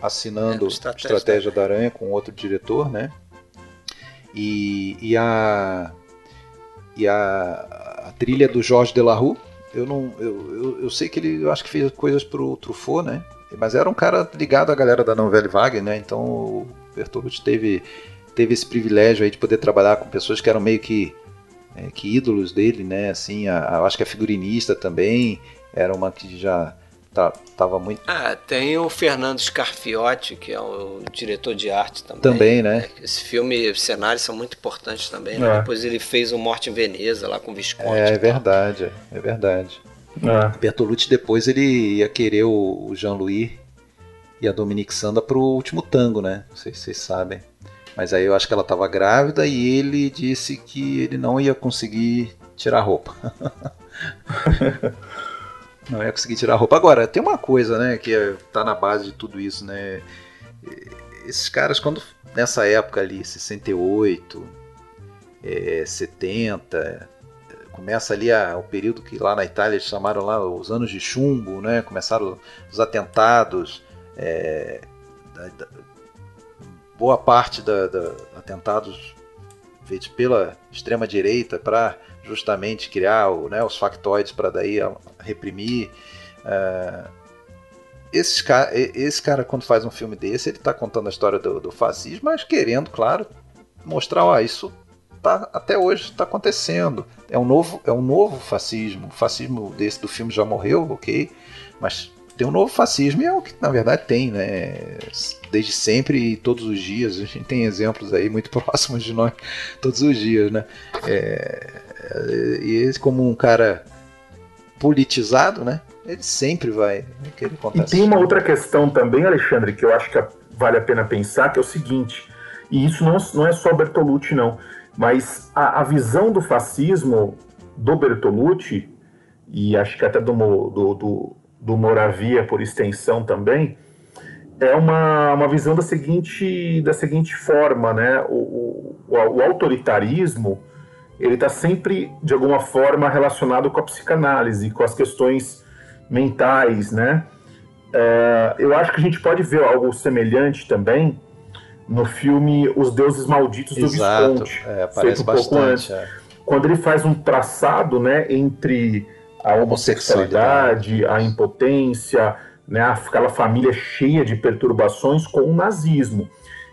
assinando é, Estratégia, Estratégia da Aranha com outro diretor, né? E, e a e a, a trilha do Jorge Delarue, eu não eu, eu, eu, sei que ele eu acho que fez coisas pro Truffaut, né? Mas era um cara ligado à galera da Novelle Vague, né? Então o Bertolucci teve teve esse privilégio aí de poder trabalhar com pessoas que eram meio que é, que ídolos dele, né? Assim, a, a, acho que a figurinista também era uma que já tá, tava muito. Ah, tem o Fernando Scarfiotti, que é o diretor de arte também. Também, né? É, esse filme, os cenários são muito importantes também. Né? É. Depois ele fez o Morte em Veneza lá com o Visconti. É, é verdade, é verdade. É. Bertolucci depois ele ia querer o, Jean-Louis e a Dominique Sanda pro último tango, né? Não sei se vocês sabem. Mas aí eu acho que ela estava grávida e ele disse que ele não ia conseguir tirar a roupa. não ia conseguir tirar a roupa. Agora, tem uma coisa, né, que está na base de tudo isso, né? Esses caras, quando nessa época ali, 68, é, 70, começa ali a, o período que lá na Itália eles chamaram lá os anos de chumbo, né? Começaram os atentados. É, da, da, boa parte da, da atentados feitos pela extrema direita para justamente criar o, né, os factoides para daí reprimir. Uh, esse, cara, esse cara, quando faz um filme desse, ele está contando a história do, do, fascismo, mas querendo, claro, mostrar, ó, isso tá, até hoje está acontecendo. É um, novo, é um novo fascismo. O fascismo desse do filme já morreu, ok, mas tem um novo fascismo e é o que na verdade tem, né? Desde sempre e todos os dias. A gente tem exemplos aí muito próximos de nós todos os dias, né? É, e ele, como um cara politizado, né? Ele sempre vai querer contar. E tem uma outra questão também, Alexandre, que eu acho que vale a pena pensar, que é o seguinte. E isso não, não é só Bertolucci, não. Mas a, a visão do fascismo do Bertolucci, e acho que até do, do, do do Moravia por extensão também, é uma, uma visão da seguinte, da seguinte forma, né? O, o, o autoritarismo ele está sempre de alguma forma relacionado com a psicanálise, com as questões mentais, né? É, eu acho que a gente pode ver algo semelhante também no filme Os Deuses Malditos Exato. do Visconti, é, feito um bastante, pouco antes, é. quando ele faz um traçado, né, entre a homossexualidade, a impotência, né, aquela família cheia de perturbações com o nazismo.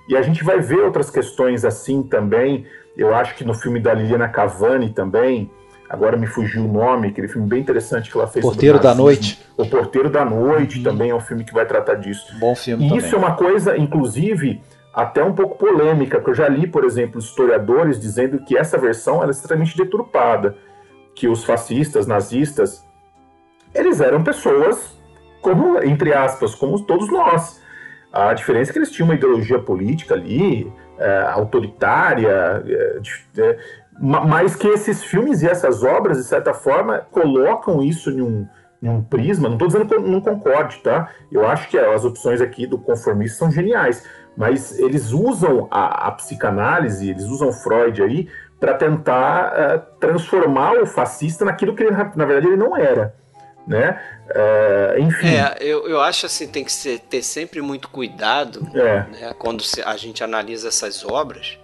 E a gente vai ver outras questões assim também. Eu acho que no filme da Liliana Cavani também, agora me fugiu o nome, aquele filme bem interessante que ela fez. Porteiro da Noite. O Porteiro da Noite uhum. também é um filme que vai tratar disso. Bom filme. E também. isso é uma coisa, inclusive, até um pouco polêmica, que eu já li, por exemplo, historiadores dizendo que essa versão é extremamente deturpada que os fascistas, nazistas, eles eram pessoas como, entre aspas, como todos nós. A diferença é que eles tinham uma ideologia política ali, é, autoritária, é, é, mas que esses filmes e essas obras, de certa forma, colocam isso em um, em um prisma. Não estou dizendo que eu não concorde, tá? Eu acho que as opções aqui do conformista são geniais, mas eles usam a, a psicanálise, eles usam Freud aí para tentar uh, transformar o fascista naquilo que ele, na verdade ele não era. Né? Uh, enfim. É, eu, eu acho assim, tem que ser, ter sempre muito cuidado é. né, quando a gente analisa essas obras,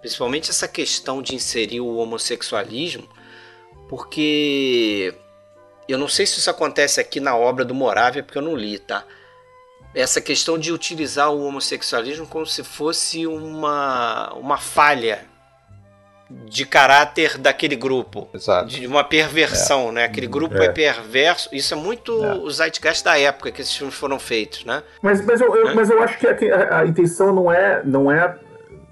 principalmente essa questão de inserir o homossexualismo, porque eu não sei se isso acontece aqui na obra do Moravia, porque eu não li, tá? Essa questão de utilizar o homossexualismo como se fosse uma, uma falha de caráter daquele grupo. Exato. De uma perversão, é. né? Aquele grupo é. é. perverso. Isso é muito é. o zeitgeist da época que esses filmes foram feitos, né? Mas, mas, eu, eu mas eu acho que a, a, intenção não é, não é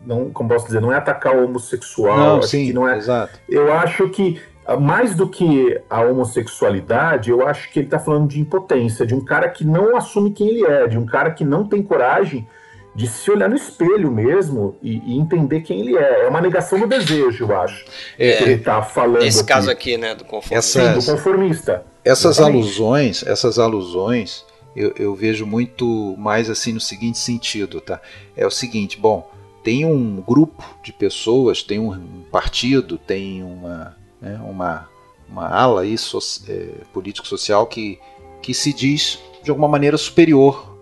não, como posso dizer, não é atacar o homossexual. Não, sim, não é, exato. Eu acho que mais do que a homossexualidade, eu acho que ele está falando de impotência, de um cara que não assume quem ele é, de um cara que não tem coragem de se olhar no espelho mesmo e, e, entender quem ele é. É uma negação do desejo, eu acho. É, que ele está falando. Esse aqui. caso aqui, né, do conformista. Essas, Sim, do conformista. Essas Exatamente. alusões, essas alusões, eu, eu, vejo muito mais assim no seguinte sentido, tá? É o seguinte, bom, tem um grupo de pessoas, tem um partido, tem uma, né, uma, uma ala aí, so, é, político-social que, que se diz de alguma maneira superior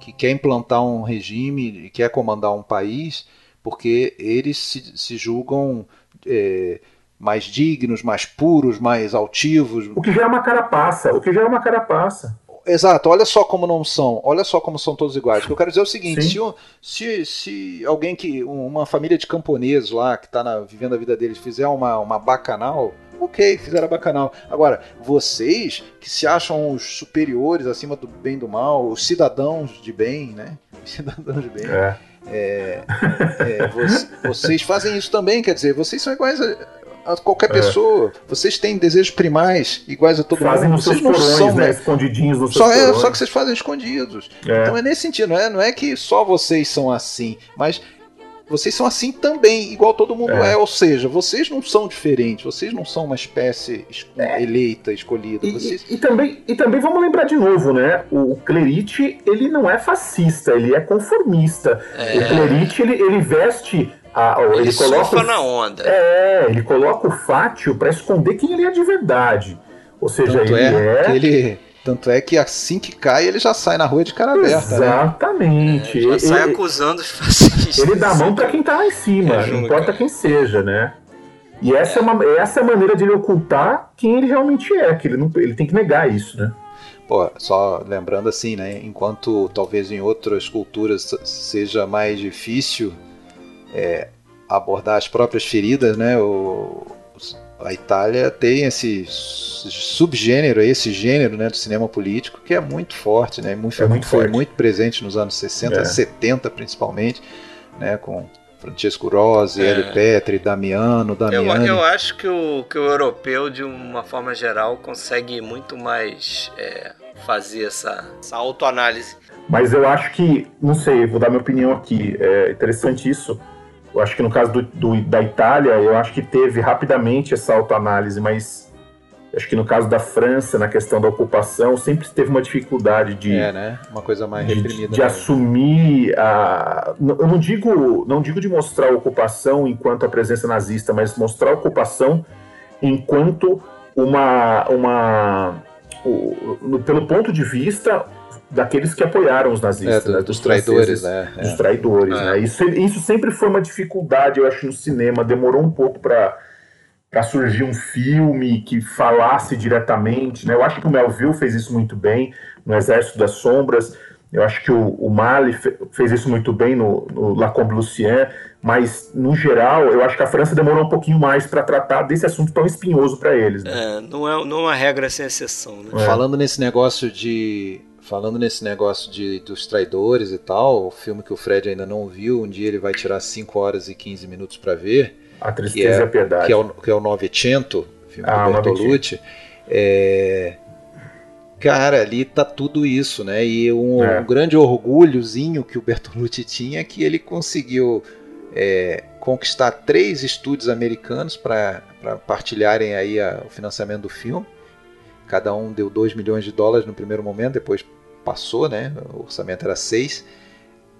que quer implantar um regime, quer comandar um país, porque eles se, se julgam é, mais dignos, mais puros, mais altivos. O que já é uma carapaça, o que já é uma carapaça. Exato, olha só como não são, olha só como são todos iguais. O que eu quero dizer é o seguinte: se, se, se, alguém que, uma família de camponeses lá, que está vivendo a vida deles, fizer uma, uma bacanal, ok, fizeram a bacanal. Agora, vocês que se acham os superiores acima do bem e do mal, os cidadãos de bem, né? Os cidadãos de bem. É. É, é, vocês fazem isso também, quer dizer, vocês são iguais a, a qualquer é. pessoa. Vocês têm desejos primais iguais a todo fazem mundo. Vocês não porões, são, né? Escondidinhos nos só, é, só que vocês fazem escondidos. É. Então é nesse sentido, não é, não é que só vocês são assim, mas vocês são assim também, igual todo mundo é. é. Ou seja, vocês não são diferentes, vocês não são uma espécie é. eleita, escolhida. E, vocês... e, e, também, e também vamos lembrar de novo, né? O Clerite, ele não é fascista, ele é conformista. É. O Clerite, ele, ele veste a, ele, ele coloca na onda. É, ele coloca o fátio para esconder quem ele é de verdade. Ou seja, Tanto ele é, é... ele tanto é que assim que cai, ele já sai na rua de cara aberta. Né? Exatamente. Né? É, já ele, sai acusando os fascistas. Ele dá a mão para quem tá lá em cima, é, não importa quem seja, né? E essa é. é, uma, essa é a maneira de ele ocultar quem ele realmente é, que ele, não, ele tem que negar isso, né? Pô, só lembrando assim, né? Enquanto talvez em outras culturas seja mais difícil é, abordar as próprias feridas, né? O, a Itália tem esse subgênero, esse gênero né, do cinema político que é muito forte, né? Muito, é muito foi forte. muito presente nos anos 60, é. 70 principalmente, né? Com Francesco Rosi, é. Eli Petri, Damiano, Damiani. Eu, eu acho que o, que o europeu, de uma forma geral, consegue muito mais é, fazer essa, essa autoanálise. Mas eu acho que, não sei, vou dar minha opinião aqui, é interessante isso eu acho que no caso do, do, da Itália, eu acho que teve rapidamente essa autoanálise, mas acho que no caso da França, na questão da ocupação, sempre teve uma dificuldade de. É, né? Uma coisa mais reprimida. De, de assumir a. Eu não digo, não digo de mostrar a ocupação enquanto a presença nazista, mas mostrar a ocupação enquanto uma. uma o, pelo ponto de vista daqueles que apoiaram os nazistas, é, do, né, dos, dos traidores, né? Dos é. traidores, é. né? Isso, isso sempre foi uma dificuldade, eu acho, no cinema. Demorou um pouco para para surgir um filme que falasse diretamente, né? Eu acho que o Melville fez isso muito bem no Exército das Sombras. Eu acho que o, o Mali fez isso muito bem no, no La Combe Lucien, mas no geral, eu acho que a França demorou um pouquinho mais para tratar desse assunto tão espinhoso para eles. Né? É, não é não é uma regra sem exceção. Né? É. Falando nesse negócio de falando nesse negócio de, dos traidores e tal, o filme que o Fred ainda não viu, um dia ele vai tirar 5 horas e 15 minutos para ver. A Tristeza é, e a Piedade. Que é o, que é o Novecento, filme ah, do Bertolucci. É, cara, ali tá tudo isso, né? E um, é. um, grande orgulhozinho que o Bertolucci tinha é que ele conseguiu é, conquistar três estúdios americanos para partilharem aí a, o financiamento do filme. Cada um deu 2 milhões de dólares no primeiro momento, depois passou, né? O orçamento era 6,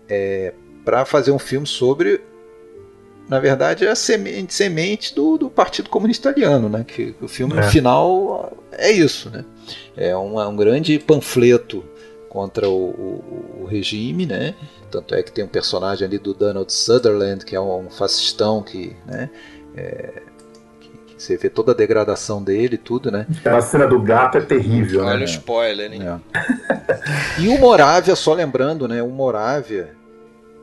é, para fazer um filme sobre, na verdade, a semente, semente do, do, Partido Comunista Italiano, né? Que o filme é. no final é isso, né? É um, é um grande panfleto contra o, o, o, regime, né? Tanto é que tem um personagem ali do Donald Sutherland, que é um, um fascistão que, né? É, você vê toda a degradação dele e tudo, né? A cena do gato é terrível, Olha né? o spoiler, hein? É. e o Moravia, só lembrando, né? O Moravia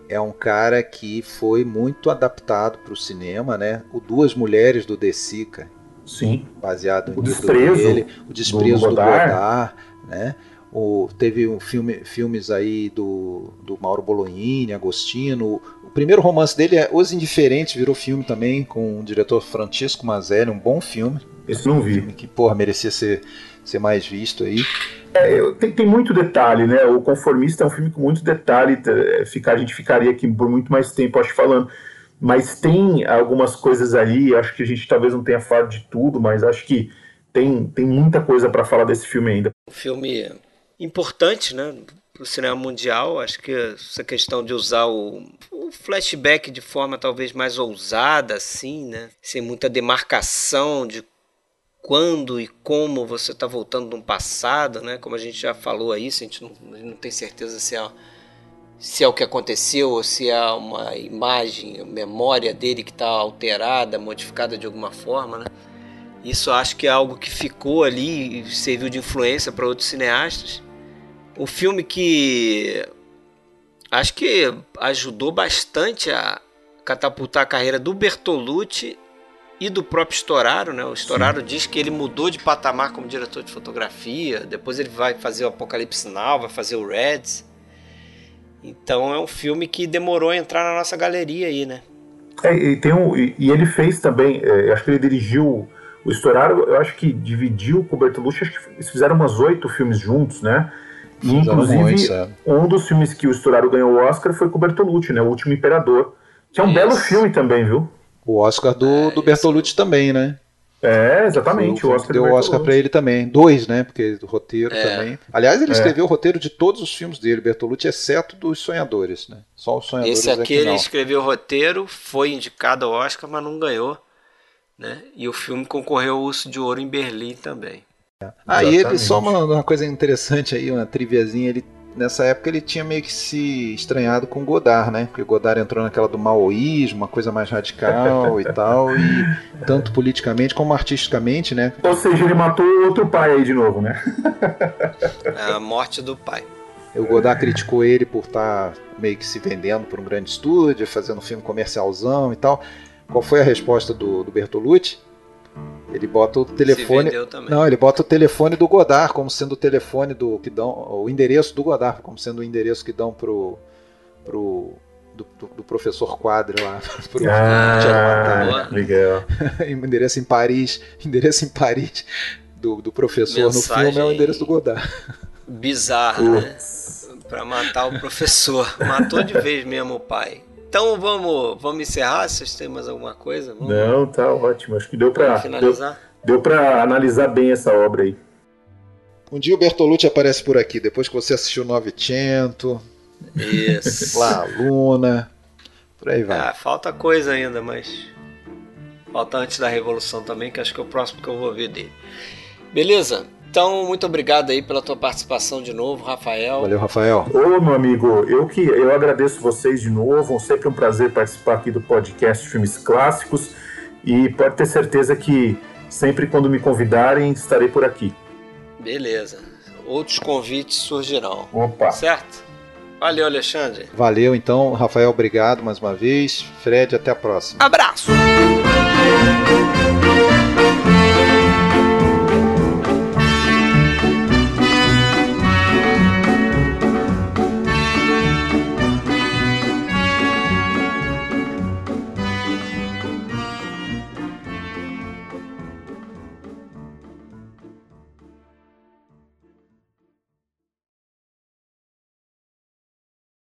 é um cara que foi muito adaptado para o cinema, né? O Duas Mulheres do De Sica. Sim. Baseado no o desprezo dele. O desprezo do, do Godard. Godard, né? O, teve um filme, filmes aí do, do Mauro Bolognini, Agostino. O primeiro romance dele é Os Indiferentes, virou filme também, com o diretor Francisco Mazzelli, um bom filme. Esse não vi. Um filme que, porra, merecia ser, ser mais visto aí. É, tem, tem, muito detalhe, né? O Conformista é um filme com muito detalhe. É, ficar, a gente ficaria aqui por muito mais tempo, acho, falando. Mas tem algumas coisas ali, acho que a gente talvez não tenha falado de tudo, mas acho que tem, tem muita coisa para falar desse filme ainda. O filme importante, né? Para o cinema mundial, acho que essa questão de usar o, o, flashback de forma talvez mais ousada, assim, né? Sem muita demarcação de quando e como você está voltando no passado, né? Como a gente já falou aí, a gente não, não tem certeza se é se é o que aconteceu ou se é uma imagem, memória dele que está alterada, modificada de alguma forma, né? Isso acho que é algo que ficou ali e serviu de influência para outros cineastas. Um filme que acho que ajudou bastante a catapultar a carreira do Bertolucci e do próprio Storaro, né? O Storaro Sim. diz que ele mudou de patamar como diretor de fotografia, depois ele vai fazer o Apocalipse Now, vai fazer o Reds. Então é um filme que demorou a entrar na nossa galeria aí, né? É, e, tem um, e, e ele fez também, é, acho que ele dirigiu o Storaro, eu acho que dividiu com o Bertolucci, acho que eles fizeram umas oito filmes juntos, né? E, inclusive, é. um dos filmes que o Storaro ganhou o Oscar foi com o Bertolucci, né? O Último Imperador, que é um belo filme também, viu? O Oscar do, é, do Bertolucci também, né? É, exatamente. O, o Oscar deu o Oscar para ele também. Dois, né? Porque o roteiro é. também. Aliás, ele é. escreveu o roteiro de todos os filmes dele, Bertolucci, exceto dos Sonhadores, né? Só os Sonhadores. Esse aqui ele escreveu o roteiro, foi indicado ao Oscar, mas não ganhou. Né? E o filme concorreu ao Urso de Ouro em Berlim também. Ah, e ele, só uma, uma coisa interessante aí, uma triviazinha, ele nessa época ele tinha meio que se estranhado com Godard, né? Porque Godard entrou naquela do maoísmo, uma coisa mais radical e tal, e tanto politicamente como artisticamente, né? Ou seja, ele matou outro pai aí de novo, né? É a morte do pai. O Godard criticou ele por estar tá meio que se vendendo para um grande estúdio, fazendo um filme comercialzão e tal. Qual foi a resposta do, do Bertolucci? Ele bota o telefone. Não, ele bota o telefone do Godard como sendo o telefone do que dão, o endereço do Godard como sendo o endereço que dão pro pro do, do, do professor Quadro lá pro ah, legal. endereço em Paris, endereço em Paris do, do professor Mensagem no filme é o endereço do Godard. Bizarro, né? Para matar o professor. Matou de vez mesmo o pai. Então vamos, vamos encerrar. Vocês têm mais alguma coisa? Vamos... Não, tá ótimo. Acho que deu para finalizar. Deu, deu para analisar bem essa obra aí. Um dia o Bertolucci aparece por aqui, depois que você assistiu 900. Isso. Lá, Luna. Por aí vai. Ah, falta coisa ainda, mas. Falta antes da Revolução também, que acho que é o próximo que eu vou ver dele. Beleza? Então, muito obrigado aí pela tua participação de novo, Rafael. Valeu, Rafael. Ô, meu amigo, eu que eu agradeço vocês de novo. Sempre um prazer participar aqui do podcast Filmes Clássicos. E pode ter certeza que sempre quando me convidarem, estarei por aqui. Beleza. Outros convites surgirão. Opa. Certo? Valeu, Alexandre. Valeu, então. Rafael, obrigado mais uma vez. Fred, até a próxima. Abraço.